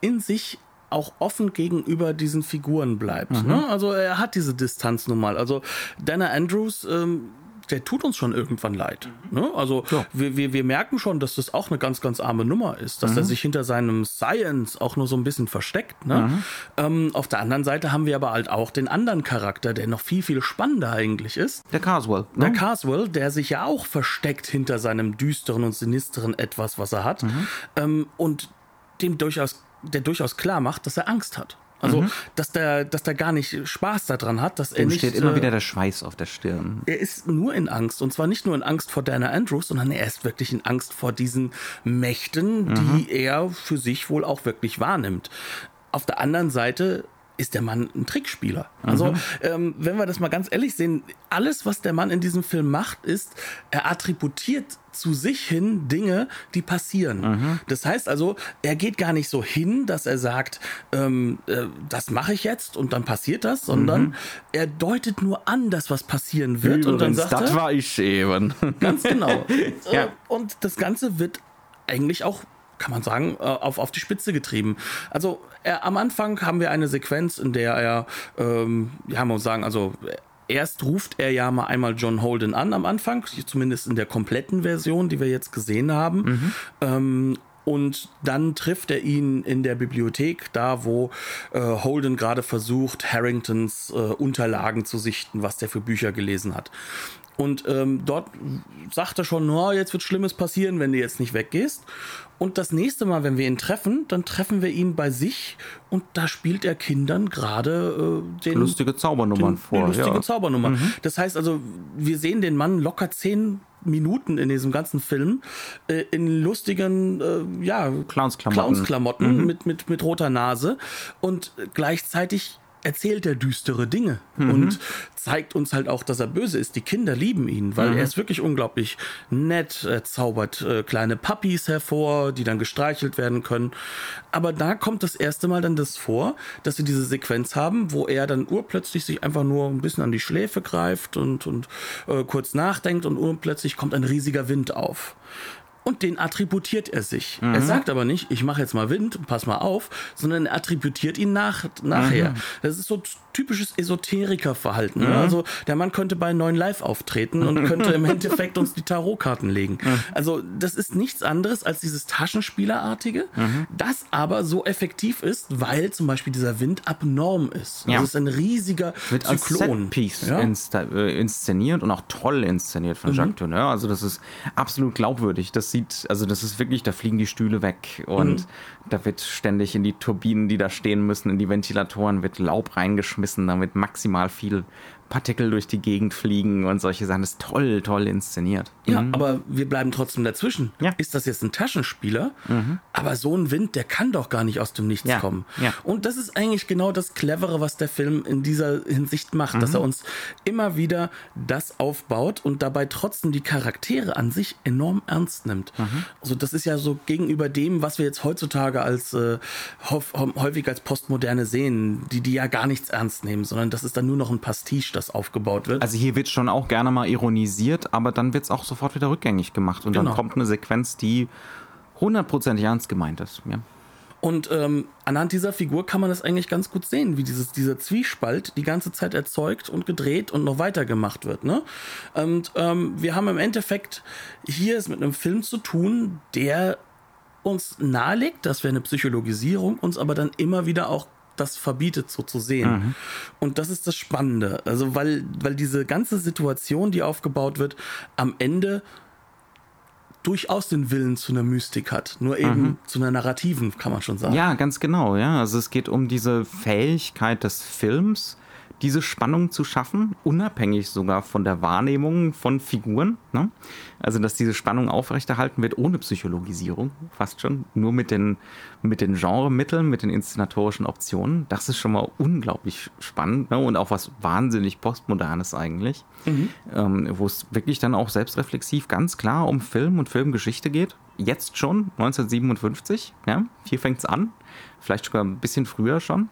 in sich auch offen gegenüber diesen Figuren bleibt. Mhm. Ne? Also er hat diese Distanz nun mal. Also Dana Andrews, ähm, der tut uns schon irgendwann leid. Ne? Also ja. wir, wir, wir merken schon, dass das auch eine ganz, ganz arme Nummer ist, dass mhm. er sich hinter seinem Science auch nur so ein bisschen versteckt. Ne? Mhm. Ähm, auf der anderen Seite haben wir aber halt auch den anderen Charakter, der noch viel, viel spannender eigentlich ist. Der Carswell. Ne? Der Carswell, der sich ja auch versteckt hinter seinem düsteren und sinisteren etwas, was er hat. Mhm. Ähm, und dem durchaus der durchaus klar macht, dass er Angst hat. Also, mhm. dass der, dass der gar nicht Spaß daran hat, dass Dem er nicht. steht immer äh, wieder der Schweiß auf der Stirn. Er ist nur in Angst. Und zwar nicht nur in Angst vor Dana Andrews, sondern er ist wirklich in Angst vor diesen Mächten, mhm. die er für sich wohl auch wirklich wahrnimmt. Auf der anderen Seite ist der Mann ein Trickspieler. Also, mhm. ähm, wenn wir das mal ganz ehrlich sehen, alles, was der Mann in diesem Film macht, ist, er attributiert zu sich hin Dinge, die passieren. Mhm. Das heißt also, er geht gar nicht so hin, dass er sagt, ähm, äh, das mache ich jetzt und dann passiert das, sondern mhm. er deutet nur an, dass was passieren wird Übrigens, und dann sagt das er, war ich eben. Ganz genau. [laughs] ja. Und das Ganze wird eigentlich auch kann man sagen, äh, auf, auf die Spitze getrieben. Also er, am Anfang haben wir eine Sequenz, in der er, ähm, ja, man muss sagen, also erst ruft er ja mal einmal John Holden an am Anfang, zumindest in der kompletten Version, die wir jetzt gesehen haben. Mhm. Ähm, und dann trifft er ihn in der Bibliothek, da wo äh, Holden gerade versucht, Harringtons äh, Unterlagen zu sichten, was der für Bücher gelesen hat. Und ähm, dort sagt er schon, no, jetzt wird Schlimmes passieren, wenn du jetzt nicht weggehst. Und das nächste Mal, wenn wir ihn treffen, dann treffen wir ihn bei sich und da spielt er Kindern gerade äh, den lustige Zaubernummern den, vor. Die lustige ja. Zaubernummer. Mhm. Das heißt also, wir sehen den Mann locker zehn Minuten in diesem ganzen Film äh, in lustigen äh, ja, Clownsklamotten, Clownsklamotten mhm. mit, mit, mit roter Nase und gleichzeitig erzählt er düstere Dinge mhm. und zeigt uns halt auch, dass er böse ist. Die Kinder lieben ihn, weil mhm. er ist wirklich unglaublich nett. Er zaubert äh, kleine Puppies hervor, die dann gestreichelt werden können. Aber da kommt das erste Mal dann das vor, dass wir diese Sequenz haben, wo er dann urplötzlich sich einfach nur ein bisschen an die Schläfe greift und, und äh, kurz nachdenkt und urplötzlich kommt ein riesiger Wind auf und den attributiert er sich. Mhm. Er sagt aber nicht, ich mache jetzt mal Wind, pass mal auf, sondern er attributiert ihn nach, nachher. Mhm. Das ist so typisches Esoterikerverhalten. Ne? Mhm. Also der Mann könnte bei neuen Live auftreten und könnte im [laughs] Endeffekt uns die Tarotkarten legen. Mhm. Also das ist nichts anderes als dieses Taschenspielerartige, mhm. das aber so effektiv ist, weil zum Beispiel dieser Wind abnorm ist. Ja. Also es ist ein riesiger Wird Zyklon. Als ja? Äh, inszeniert und auch toll inszeniert von Jacques Tourneur. Also das ist absolut glaubwürdig. Das sieht, also das ist wirklich, da fliegen die Stühle weg und mhm. da wird ständig in die Turbinen, die da stehen müssen, in die Ventilatoren, wird Laub reingeschmissen, damit maximal viel Partikel durch die Gegend fliegen und solche Sachen. Das ist toll, toll inszeniert. Ja, mhm. aber wir bleiben trotzdem dazwischen. Ja. Ist das jetzt ein Taschenspieler? Mhm. Aber so ein Wind, der kann doch gar nicht aus dem Nichts Ja. kommen. Ja. Und das ist eigentlich genau das Clevere, was der Film in dieser Hinsicht macht, dass er Mhm. uns immer wieder das aufbaut und dabei trotzdem die Charaktere an sich enorm ernst nimmt. Mhm. Also das ist ja so gegenüber dem, was wir jetzt heutzutage als äh, häuf- häufig als Postmoderne sehen, die die ja gar nichts ernst nehmen, sondern das ist dann nur noch ein Pastiche, das aufgebaut wird. Also hier wird schon auch gerne mal ironisiert, aber dann wird es auch sofort wieder rückgängig gemacht. Und Genau. dann kommt eine Sequenz, die hundertprozentig ernst gemeint ist. Ja. Und ähm, anhand dieser Figur kann man das eigentlich ganz gut sehen, wie dieses, dieser Zwiespalt die ganze Zeit erzeugt und gedreht und noch weiter gemacht wird. Ne? Und ähm, wir haben im Endeffekt hier es mit einem Film zu tun, der uns nahelegt, dass wir eine Psychologisierung, uns aber dann immer wieder auch das verbietet, so zu sehen. Und das ist das Spannende. Also, weil, weil diese ganze Situation, die aufgebaut wird, am Ende durchaus den Willen zu einer Mystik hat. Nur eben zu einer narrativen, kann man schon sagen. ja, ganz genau. Ja, also es geht um diese Fähigkeit des Films, diese Spannung zu schaffen, unabhängig sogar von der Wahrnehmung von Figuren. Ne? Also dass diese Spannung aufrechterhalten wird ohne Psychologisierung, fast schon, nur mit den mit den Genremitteln, mit den inszenatorischen Optionen. Das ist schon mal unglaublich spannend ne? und auch was wahnsinnig postmodernes eigentlich, ähm, wo es wirklich dann auch selbstreflexiv ganz klar um Film und Filmgeschichte geht. Jetzt schon 1957, ja, hier fängt's an, vielleicht sogar ein bisschen früher schon.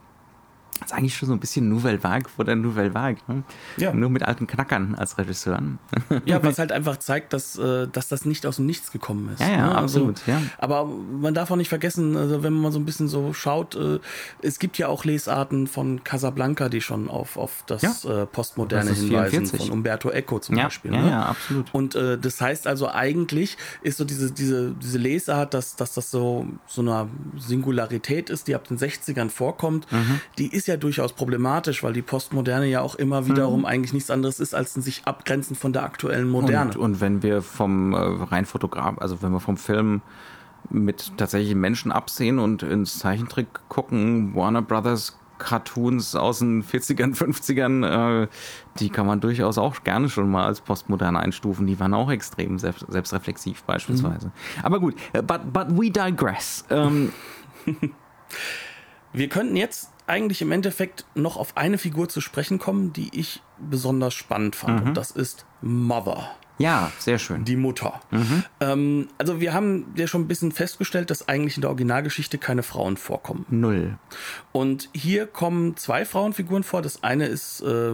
Das ist eigentlich schon so ein bisschen Nouvelle Vague vor der Nouvelle Vague. Ne? Ja. Nur mit alten Knackern als Regisseuren. [laughs] Ja, was halt einfach zeigt, dass, äh, dass das nicht aus dem Nichts gekommen ist. Ja, ja, ne? absolut, ja. Aber man darf auch nicht vergessen, also wenn man so ein bisschen so schaut, äh, es gibt ja auch Lesarten von Casablanca, die schon auf, auf das Ja. äh, Postmoderne Das hinweisen, 44. von Umberto Eco zum Ja, Beispiel. ja, ne? ja, absolut. Und äh, das heißt also eigentlich ist so diese, diese, diese Lesart, dass, dass das so, so eine Singularität ist, die ab den 60ern vorkommt, Mhm. die ist ja durchaus problematisch, weil die Postmoderne ja auch immer wiederum eigentlich nichts anderes ist, als ein sich abgrenzen von der aktuellen Moderne. Und, und wenn wir vom äh, rein Fotograf, also wenn wir vom Film mit tatsächlichen Menschen absehen und ins Zeichentrick gucken, Warner Brothers Cartoons aus den 40ern, 50ern, äh, die kann man durchaus auch gerne schon mal als postmodern einstufen. Die waren auch extrem selbst, selbstreflexiv beispielsweise. Aber gut, äh, but, but we digress. Ähm, [laughs] Wir könnten jetzt eigentlich im Endeffekt noch auf eine Figur zu sprechen kommen, die ich besonders spannend fand. Mhm. Und das ist Mother. Ja, sehr schön. Die Mutter. Mhm. Ähm, also wir haben ja schon ein bisschen festgestellt, dass eigentlich in der Originalgeschichte keine Frauen vorkommen. Null. Und hier kommen zwei Frauenfiguren vor. Das eine ist äh,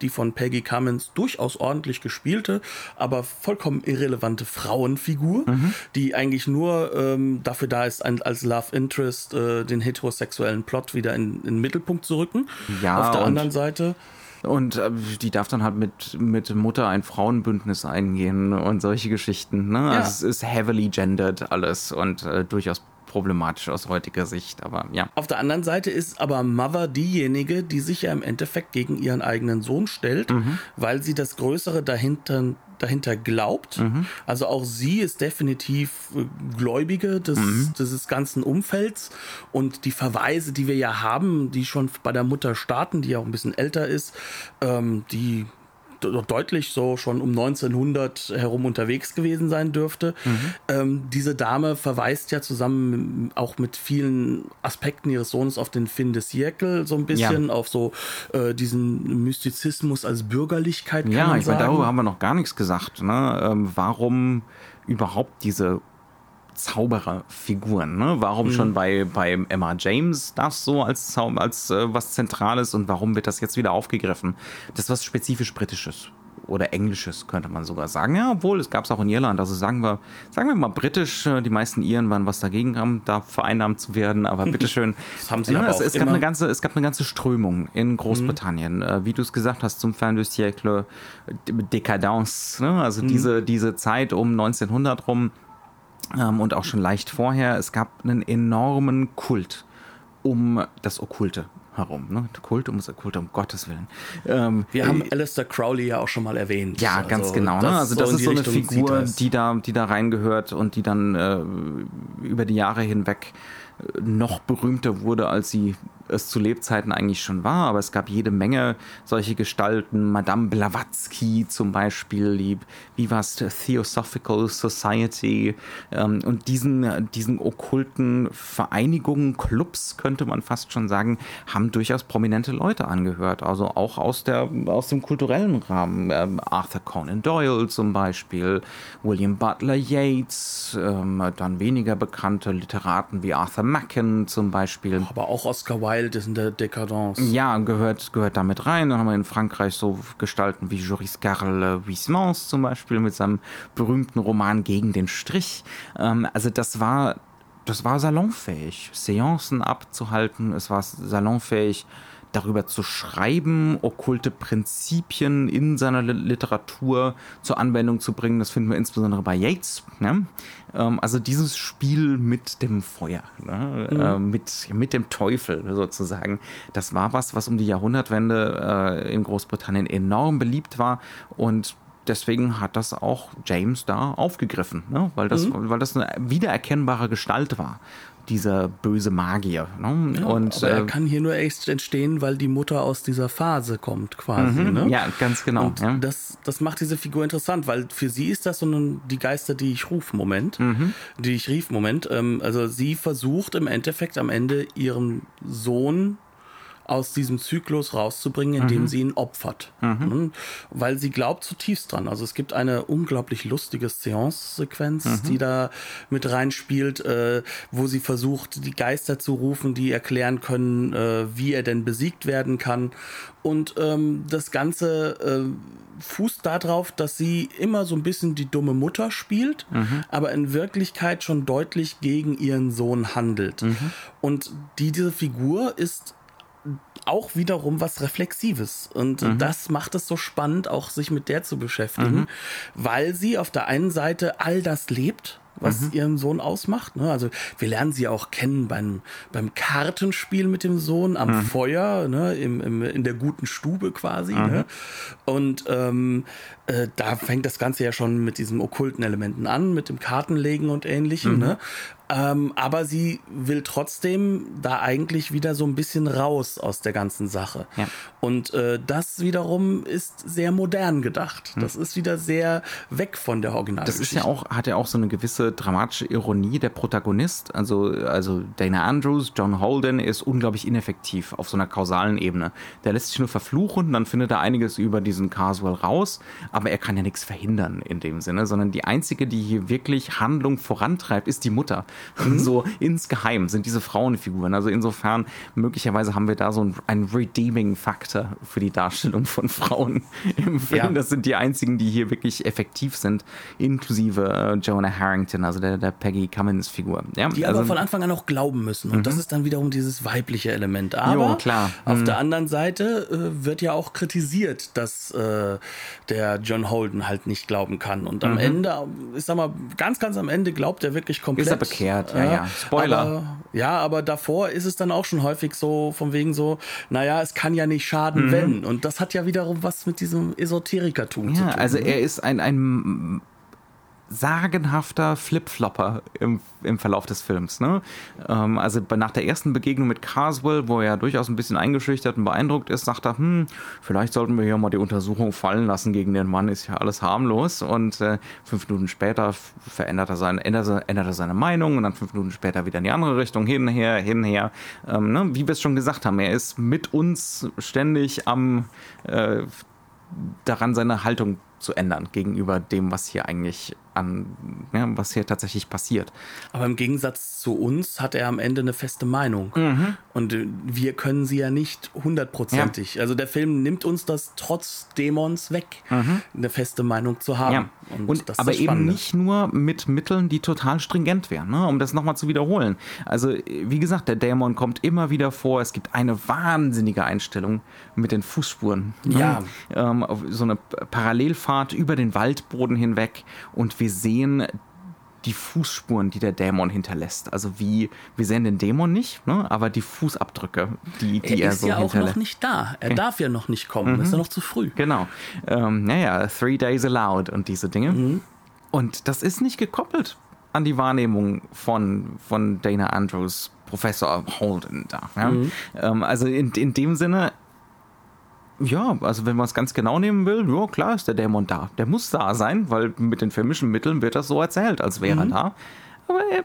die von Peggy Cummins durchaus ordentlich gespielte, aber vollkommen irrelevante Frauenfigur, Mhm. die eigentlich nur ähm, dafür da ist, als Love Interest äh, den heterosexuellen Plot wieder in, in den Mittelpunkt zu rücken. Ja, Auf der anderen Seite Und äh, die darf dann halt mit, mit Mutter ein Frauenbündnis eingehen und solche Geschichten. Ne? Ja. Also es ist heavily gendered alles und äh, durchaus problematisch aus heutiger Sicht. Aber ja. Auf der anderen Seite ist aber Mother diejenige, die sich ja im Endeffekt gegen ihren eigenen Sohn stellt, Mhm. weil sie das Größere dahinter, dahinter glaubt. Mhm. Also auch sie ist definitiv äh, Gläubige des, Mhm. dieses ganzen Umfelds. Und die Verweise, die wir ja haben, die schon bei der Mutter starten, die ja auch ein bisschen älter ist, ähm, die deutlich so schon um 1900 herum unterwegs gewesen sein dürfte. Ähm, diese Dame verweist ja zusammen auch mit vielen Aspekten ihres Sohnes auf den Fin de Siècle so ein bisschen, auf so äh, diesen Mystizismus als Bürgerlichkeit. Ja, ich meine, darüber haben wir noch gar nichts gesagt. Ne? Ähm, warum überhaupt diese Zaubererfiguren? Ne? Warum schon bei, bei Emma James das so als, Zau als äh, was Zentrales und warum wird das jetzt wieder aufgegriffen? Das ist was spezifisch Britisches oder Englisches, könnte man sogar sagen. Ja, obwohl, es gab es auch in Irland. Also sagen wir, sagen wir mal britisch, äh, die meisten Iren waren was dagegen haben, da vereinnahmt zu werden, aber [laughs] bitteschön. Das haben sie ja, aber es, auch es, gab eine ganze, es gab eine ganze Strömung in Großbritannien, äh, wie du es gesagt hast, zum Fin du siècle, Décadence, ne? also diese, diese Zeit um 1900 rum ähm, und auch schon leicht vorher. Es gab einen enormen Kult um das Okkulte herum. Ne? Kult um das Okkulte, um Gottes Willen. Ähm, Wir haben Alistair Crowley ja auch schon mal erwähnt. ja, Also ganz genau. Ne? Also das in ist so eine Richtung Figur, die da, die da reingehört und die dann äh, über die Jahre hinweg noch berühmter wurde, als sie es zu Lebzeiten eigentlich schon war, aber es gab jede Menge solche Gestalten. Madame Blavatsky zum Beispiel, die Vivast Theosophical Society ähm, und diesen, diesen okkulten Vereinigungen, Clubs könnte man fast schon sagen, haben durchaus prominente Leute angehört. Also auch aus, der, aus dem kulturellen Rahmen. Ähm, Arthur Conan Doyle zum Beispiel, William Butler Yeats, ähm, dann weniger bekannte Literaten wie Arthur Macken zum Beispiel. Aber auch Oscar Wilde Wild ist in der Dekadence. Ja, gehört, gehört damit rein. Dann haben wir in Frankreich so Gestalten wie Joris Carle Huysmans zum Beispiel mit seinem berühmten Roman Gegen den Strich. Ähm, also das war, das war salonfähig, Seancen abzuhalten. Es war salonfähig, darüber zu schreiben, okkulte Prinzipien in seiner Literatur zur Anwendung zu bringen. Das finden wir insbesondere bei Yates. Ne? Ähm, also dieses Spiel mit dem Feuer, ne? mhm. äh, mit, mit dem Teufel sozusagen, das war was, was um die Jahrhundertwende äh, in Großbritannien enorm beliebt war und deswegen hat das auch James da aufgegriffen, ne? weil, das, mhm. weil das eine wiedererkennbare Gestalt war dieser böse Magier. Ne? Ja, und aber er äh, kann hier nur echt entstehen, weil die Mutter aus dieser Phase kommt, quasi. Mhm, ne? Ja, ganz genau. Und ja. das, das macht diese Figur interessant, weil für sie ist das so ein, die Geister, die ich ruf, Moment, mhm. die ich rief, Moment. Ähm, also sie versucht im Endeffekt am Ende ihrem Sohn aus diesem Zyklus rauszubringen, indem mhm. sie ihn opfert. Mhm. mhm. Weil sie glaubt zutiefst dran. Also es gibt eine unglaublich lustige Seance-Sequenz, mhm. die da mit reinspielt, äh, wo sie versucht, die Geister zu rufen, die erklären können, äh, wie er denn besiegt werden kann. Und ähm, das Ganze äh, fußt darauf, dass sie immer so ein bisschen die dumme Mutter spielt, mhm. aber in Wirklichkeit schon deutlich gegen ihren Sohn handelt. Mhm. Und die, diese Figur ist auch wiederum was Reflexives. Und mhm. das macht es so spannend, auch sich mit der zu beschäftigen, mhm. weil sie auf der einen Seite all das lebt, was mhm. ihren Sohn ausmacht. Ne? Also wir lernen sie auch kennen beim, beim Kartenspiel mit dem Sohn am mhm. Feuer, ne? Im, im, in der guten Stube quasi. Mhm. Ne? Und ähm, äh, da fängt das Ganze ja schon mit diesen okkulten Elementen an, mit dem Kartenlegen und ähnlichem. Mhm. Ne? Ähm, aber sie will trotzdem da eigentlich wieder so ein bisschen raus aus der ganzen Sache. Ja. Und äh, das wiederum ist sehr modern gedacht. Hm. Das ist wieder sehr weg von der Original. Das ist ja auch, hat ja auch so eine gewisse dramatische Ironie der Protagonist. Also, also Dana Andrews, John Holden ist unglaublich ineffektiv auf so einer kausalen Ebene. Der lässt sich nur verfluchen, dann findet er einiges über diesen Carswell raus, aber er kann ja nichts verhindern in dem Sinne, sondern die einzige, die hier wirklich Handlung vorantreibt, ist die Mutter. Mhm. So insgeheim sind diese Frauenfiguren. Also insofern, möglicherweise haben wir da so einen redeeming Faktor für die Darstellung von Frauen im Film. Ja. Das sind die einzigen, die hier wirklich effektiv sind, inklusive äh, Jonah Harrington, also der, der Peggy Cummins-Figur. Ja, die also, aber von Anfang an auch glauben müssen. Und mhm. das ist dann wiederum dieses weibliche Element. Aber jo, klar. auf mhm. der anderen Seite äh, wird ja auch kritisiert, dass äh, der John Holden halt nicht glauben kann. Und am mhm. Ende, ich sag mal, ganz, ganz am Ende glaubt er wirklich komplett. Ist er bekehrt, ja, ja. Spoiler. Aber, ja, aber davor ist es dann auch schon häufig so, von wegen so, naja, es kann ja nicht schaden, mhm. wenn. Und das hat ja wiederum was mit diesem Esoterikertum ja, zu tun. Also ne? er ist ein, ein sagenhafter Flipflopper im, im Verlauf des Films. Ne? Ähm, also nach der ersten Begegnung mit Carswell, wo er durchaus ein bisschen eingeschüchtert und beeindruckt ist, sagt er, hm, vielleicht sollten wir hier mal die Untersuchung fallen lassen gegen den Mann, ist ja alles harmlos. Und äh, fünf Minuten später verändert er, seine, ändert, ändert er seine Meinung und dann fünf Minuten später wieder in die andere Richtung, hin, her, hin, her. Ähm, ne? Wie wir es schon gesagt haben, er ist mit uns ständig am äh, daran, seine Haltung zu ändern gegenüber dem, was hier eigentlich an, ja, was hier tatsächlich passiert. Aber im Gegensatz zu uns hat er am Ende eine feste Meinung. Mhm. Und äh, wir können sie ja nicht hundertprozentig. Ja. Also der Film nimmt uns das trotz Dämons weg, mhm. eine feste Meinung zu haben. Ja. Und, Und aber eben nicht nur mit Mitteln, die total stringent wären, ne? um das nochmal zu wiederholen. Also, wie gesagt, der Dämon kommt immer wieder vor. Es gibt eine wahnsinnige Einstellung mit den Fußspuren. Ne? Ja. Ähm, so eine Parallelfahrt über den Waldboden hinweg. Und wir wir sehen die Fußspuren, die der Dämon hinterlässt. Also wie, wir sehen den Dämon nicht, ne? aber die Fußabdrücke, die, die er, er so hinterlässt. Er ist ja auch noch nicht da. Er okay. darf ja noch nicht kommen. Mhm. Ist ja noch zu früh. Genau. Ähm, naja, Three Days Allowed und diese Dinge. Mhm. Und das ist nicht gekoppelt an die Wahrnehmung von, von Dana Andrews Professor Holden da. Ja? Mhm. Ähm, also in, in dem Sinne, ja, also wenn man es ganz genau nehmen will, ja klar ist der Dämon da. Der muss da sein, weil mit den filmischen Mitteln wird das so erzählt, als wäre mhm. er da. Aber er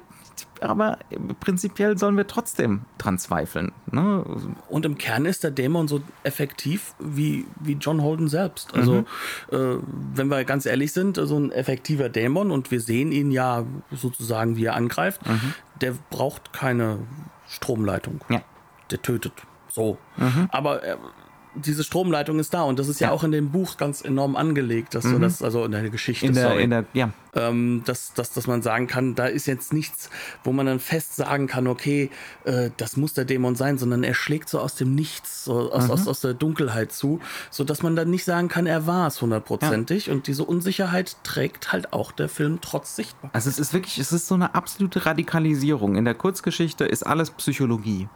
aber prinzipiell sollen wir trotzdem dran zweifeln. Ne? Und im Kern ist der Dämon so effektiv wie, wie John Holden selbst. Also, mhm. äh, wenn wir ganz ehrlich sind, so ein effektiver Dämon und wir sehen ihn ja sozusagen, wie er angreift, mhm. der braucht keine Stromleitung. Ja. Der tötet. So. Mhm. Aber er, diese Stromleitung ist da und das ist ja, ja auch in dem Buch ganz enorm angelegt, dass mhm. du das, also in der Geschichte, in der, sorry, in der, ja. ähm, dass, dass, dass man sagen kann, da ist jetzt nichts, wo man dann fest sagen kann, okay, äh, das muss der Dämon sein, sondern er schlägt so aus dem Nichts, so aus, mhm. aus, aus der Dunkelheit zu, so dass man dann nicht sagen kann, er war es hundertprozentig ja. und diese Unsicherheit trägt halt auch der Film trotz sichtbar. Also es ist wirklich, es ist so eine absolute Radikalisierung. In der Kurzgeschichte ist alles Psychologie.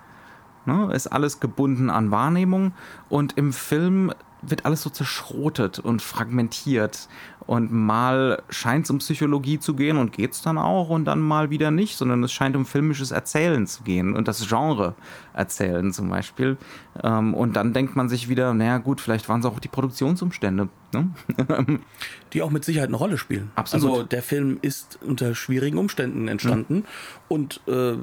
Ne? Ist alles gebunden an Wahrnehmung und im Film wird alles so zerschrotet und fragmentiert. Und mal scheint es um Psychologie zu gehen und geht es dann auch und dann mal wieder nicht, sondern es scheint um filmisches Erzählen zu gehen und das Genre erzählen zum Beispiel. Ähm, und dann denkt man sich wieder, naja gut, vielleicht waren es auch die Produktionsumstände. Ne? [laughs] die auch mit Sicherheit eine Rolle spielen. Absolut. Also der Film ist unter schwierigen Umständen entstanden mhm. und äh,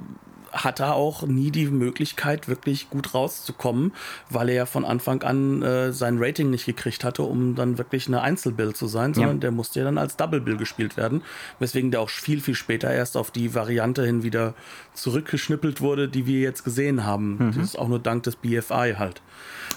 hat er auch nie die Möglichkeit, wirklich gut rauszukommen, weil er ja von Anfang an äh, sein Rating nicht gekriegt hatte, um dann wirklich eine Einzelbill zu sein, sondern ja. der musste ja dann als Double Bill gespielt werden, weswegen der auch viel, viel später erst auf die Variante hin wieder zurückgeschnippelt wurde, die wir jetzt gesehen haben. Mhm. Das ist auch nur dank des BFI halt.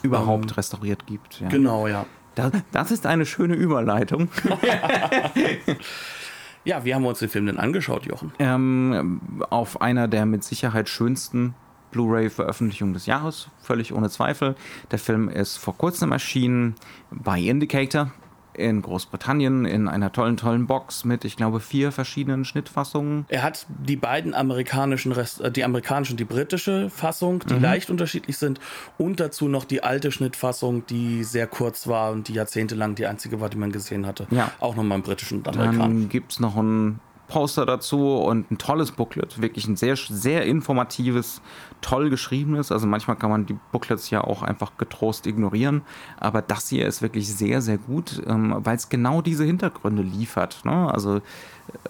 Überhaupt ähm, restauriert gibt. Ja. Genau, ja. Das, das ist eine schöne Überleitung. [laughs] [laughs] Ja, wie haben wir uns den Film denn angeschaut, Jochen? Ähm, auf einer der mit Sicherheit schönsten Blu-ray-Veröffentlichungen des Jahres, völlig ohne Zweifel. Der Film ist vor kurzem erschienen bei Indicator in Großbritannien in einer tollen, tollen Box mit, ich glaube, vier verschiedenen Schnittfassungen. Er hat die beiden amerikanischen, Rest, äh, die amerikanische und die britische Fassung, die mhm. leicht unterschiedlich sind und dazu noch die alte Schnittfassung, die sehr kurz war und die jahrzehntelang die einzige war, die man gesehen hatte. Ja. Auch nochmal im britischen und amerikanischen. Dann gibt es noch ein Poster dazu und ein tolles Booklet, wirklich ein sehr, sehr informatives, toll geschriebenes. Also manchmal kann man die Booklets ja auch einfach getrost ignorieren, aber das hier ist wirklich sehr, sehr gut, ähm, weil es genau diese Hintergründe liefert. Ne? Also äh,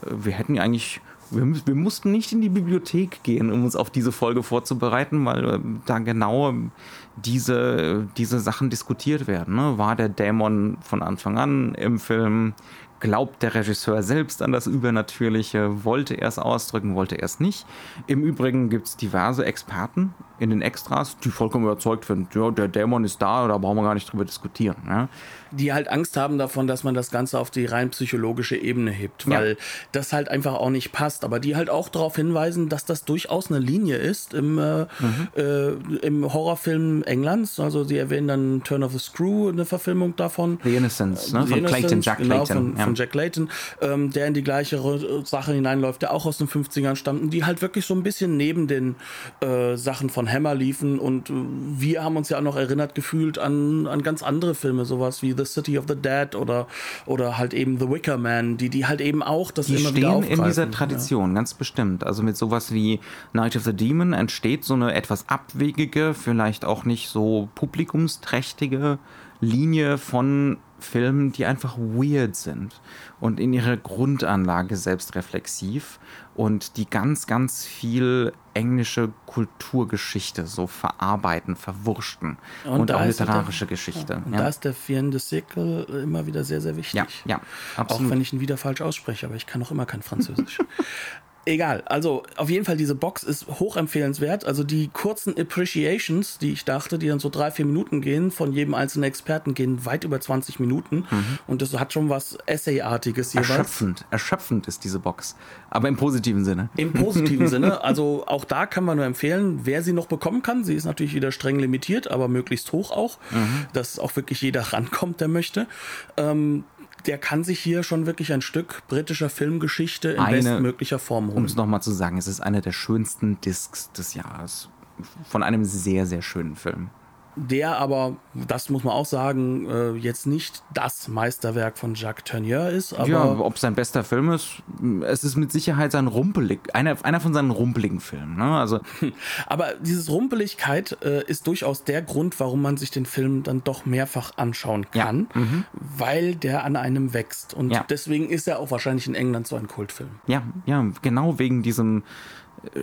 wir hätten ja eigentlich wir, wir, mussten nicht in die Bibliothek gehen, um uns auf diese Folge vorzubereiten, weil äh, da genau diese, diese Sachen diskutiert werden. Ne? War der Dämon von Anfang an im Film? Glaubt der Regisseur selbst an das Übernatürliche, wollte er es ausdrücken, wollte er es nicht. Im Übrigen gibt es diverse Experten in den Extras, die vollkommen überzeugt sind, ja, der Dämon ist da, da brauchen wir gar nicht drüber diskutieren. Ja die halt Angst haben davon, dass man das Ganze auf die rein psychologische Ebene hebt, weil ja. das halt einfach auch nicht passt. Aber die halt auch darauf hinweisen, dass das durchaus eine Linie ist im, äh, mhm. äh, im Horrorfilm Englands. Also sie erwähnen dann Turn of the Screw, eine Verfilmung davon. The Innocence, ne? von Innocence, Clayton, Jack genau, Clayton. Von, ja. von Jack Clayton, ähm, der in die gleiche Sache hineinläuft, der auch aus den 50ern stammt die halt wirklich so ein bisschen neben den äh, Sachen von Hammer liefen. Und äh, wir haben uns ja auch noch erinnert gefühlt an, an ganz andere Filme, sowas wie The City of the Dead oder, oder halt eben The Wicker Man, die, die halt eben auch das die immer stehen wieder aufgreifen. in dieser Tradition, ja. ganz bestimmt. Also mit sowas wie Night of the Demon entsteht so eine etwas abwegige, vielleicht auch nicht so publikumsträchtige Linie von Filmen, die einfach weird sind und in ihrer Grundanlage selbstreflexiv und die ganz, ganz viel englische Kulturgeschichte so verarbeiten, verwurschten und, und auch literarische der, Geschichte. Ja, und ja. da ist der Fien de Siècle immer wieder sehr, sehr wichtig. Ja, ja, absolut. Auch wenn ich ihn wieder falsch ausspreche, aber ich kann auch immer kein Französisch. [laughs] Egal, also auf jeden Fall diese Box ist hochempfehlenswert. Also die kurzen Appreciations, die ich dachte, die dann so drei, vier Minuten gehen, von jedem einzelnen Experten gehen weit über 20 Minuten. Mhm. Und das hat schon was Essay-artiges jeweils. Erschöpfend, erschöpfend ist diese Box. Aber im positiven Sinne. Im positiven Sinne. [laughs] Also auch da kann man nur empfehlen, wer sie noch bekommen kann. Sie ist natürlich wieder streng limitiert, aber möglichst hoch auch, mhm. dass auch wirklich jeder [laughs] rankommt, der möchte. Ähm, der kann sich hier schon wirklich ein Stück britischer Filmgeschichte in eine, bestmöglicher Form holen. Um es nochmal zu sagen, es ist einer der schönsten Discs des Jahres. Von einem sehr, sehr schönen Film. Der aber, das muss man auch sagen, äh, jetzt nicht das Meisterwerk von Jacques Tourneur ist. Aber ja, ob es sein bester Film ist, es ist mit Sicherheit sein rumpelig, einer, einer von seinen rumpeligen Filmen. Ne? Also, [laughs] aber diese Rumpeligkeit äh, ist durchaus der Grund, warum man sich den Film dann doch mehrfach anschauen kann, ja. mhm. weil der an einem wächst. Und ja. deswegen ist er auch wahrscheinlich in England so ein Kultfilm. Ja, ja, genau wegen diesem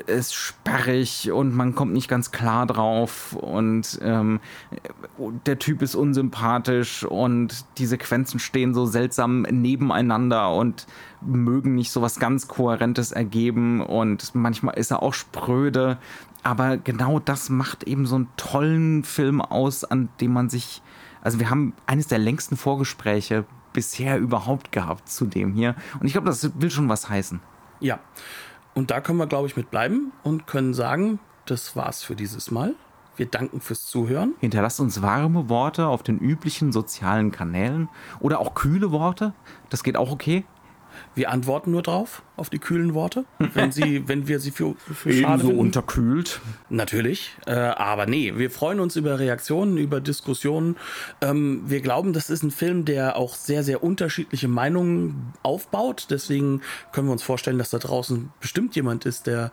ist sperrig und man kommt nicht ganz klar drauf und ähm, der Typ ist unsympathisch und die Sequenzen stehen so seltsam nebeneinander und mögen nicht so was ganz Kohärentes ergeben und manchmal ist er auch spröde, aber genau das macht eben so einen tollen Film aus, an dem man sich, also wir haben eines der längsten Vorgespräche bisher überhaupt gehabt zu dem hier und ich glaube, das will schon was heißen. Ja. Und da können wir, glaube ich, mit bleiben und können sagen, das war's für dieses Mal. Wir danken fürs Zuhören. Hinterlasst uns warme Worte auf den üblichen sozialen Kanälen oder auch kühle Worte. Das geht auch okay. Wir antworten nur drauf, auf die kühlen Worte, wenn, sie, [laughs] wenn wir sie für, für schade finden. unterkühlt. Natürlich, äh, aber nee, wir freuen uns über Reaktionen, über Diskussionen. Ähm, wir glauben, das ist ein Film, der auch sehr, sehr unterschiedliche Meinungen aufbaut. Deswegen können wir uns vorstellen, dass da draußen bestimmt jemand ist, der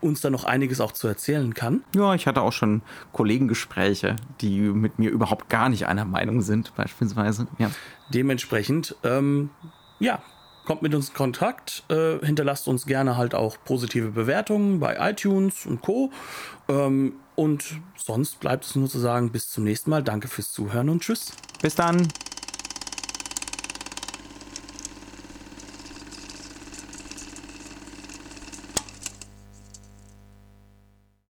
uns da noch einiges auch zu erzählen kann. Ja, ich hatte auch schon Kollegengespräche, die mit mir überhaupt gar nicht einer Meinung sind, beispielsweise. Ja. Dementsprechend, ähm, ja, kommt mit uns in Kontakt, äh, hinterlasst uns gerne halt auch positive Bewertungen bei iTunes und Co. Ähm, und sonst bleibt es nur zu sagen, bis zum nächsten Mal. Danke fürs Zuhören und tschüss. Bis dann.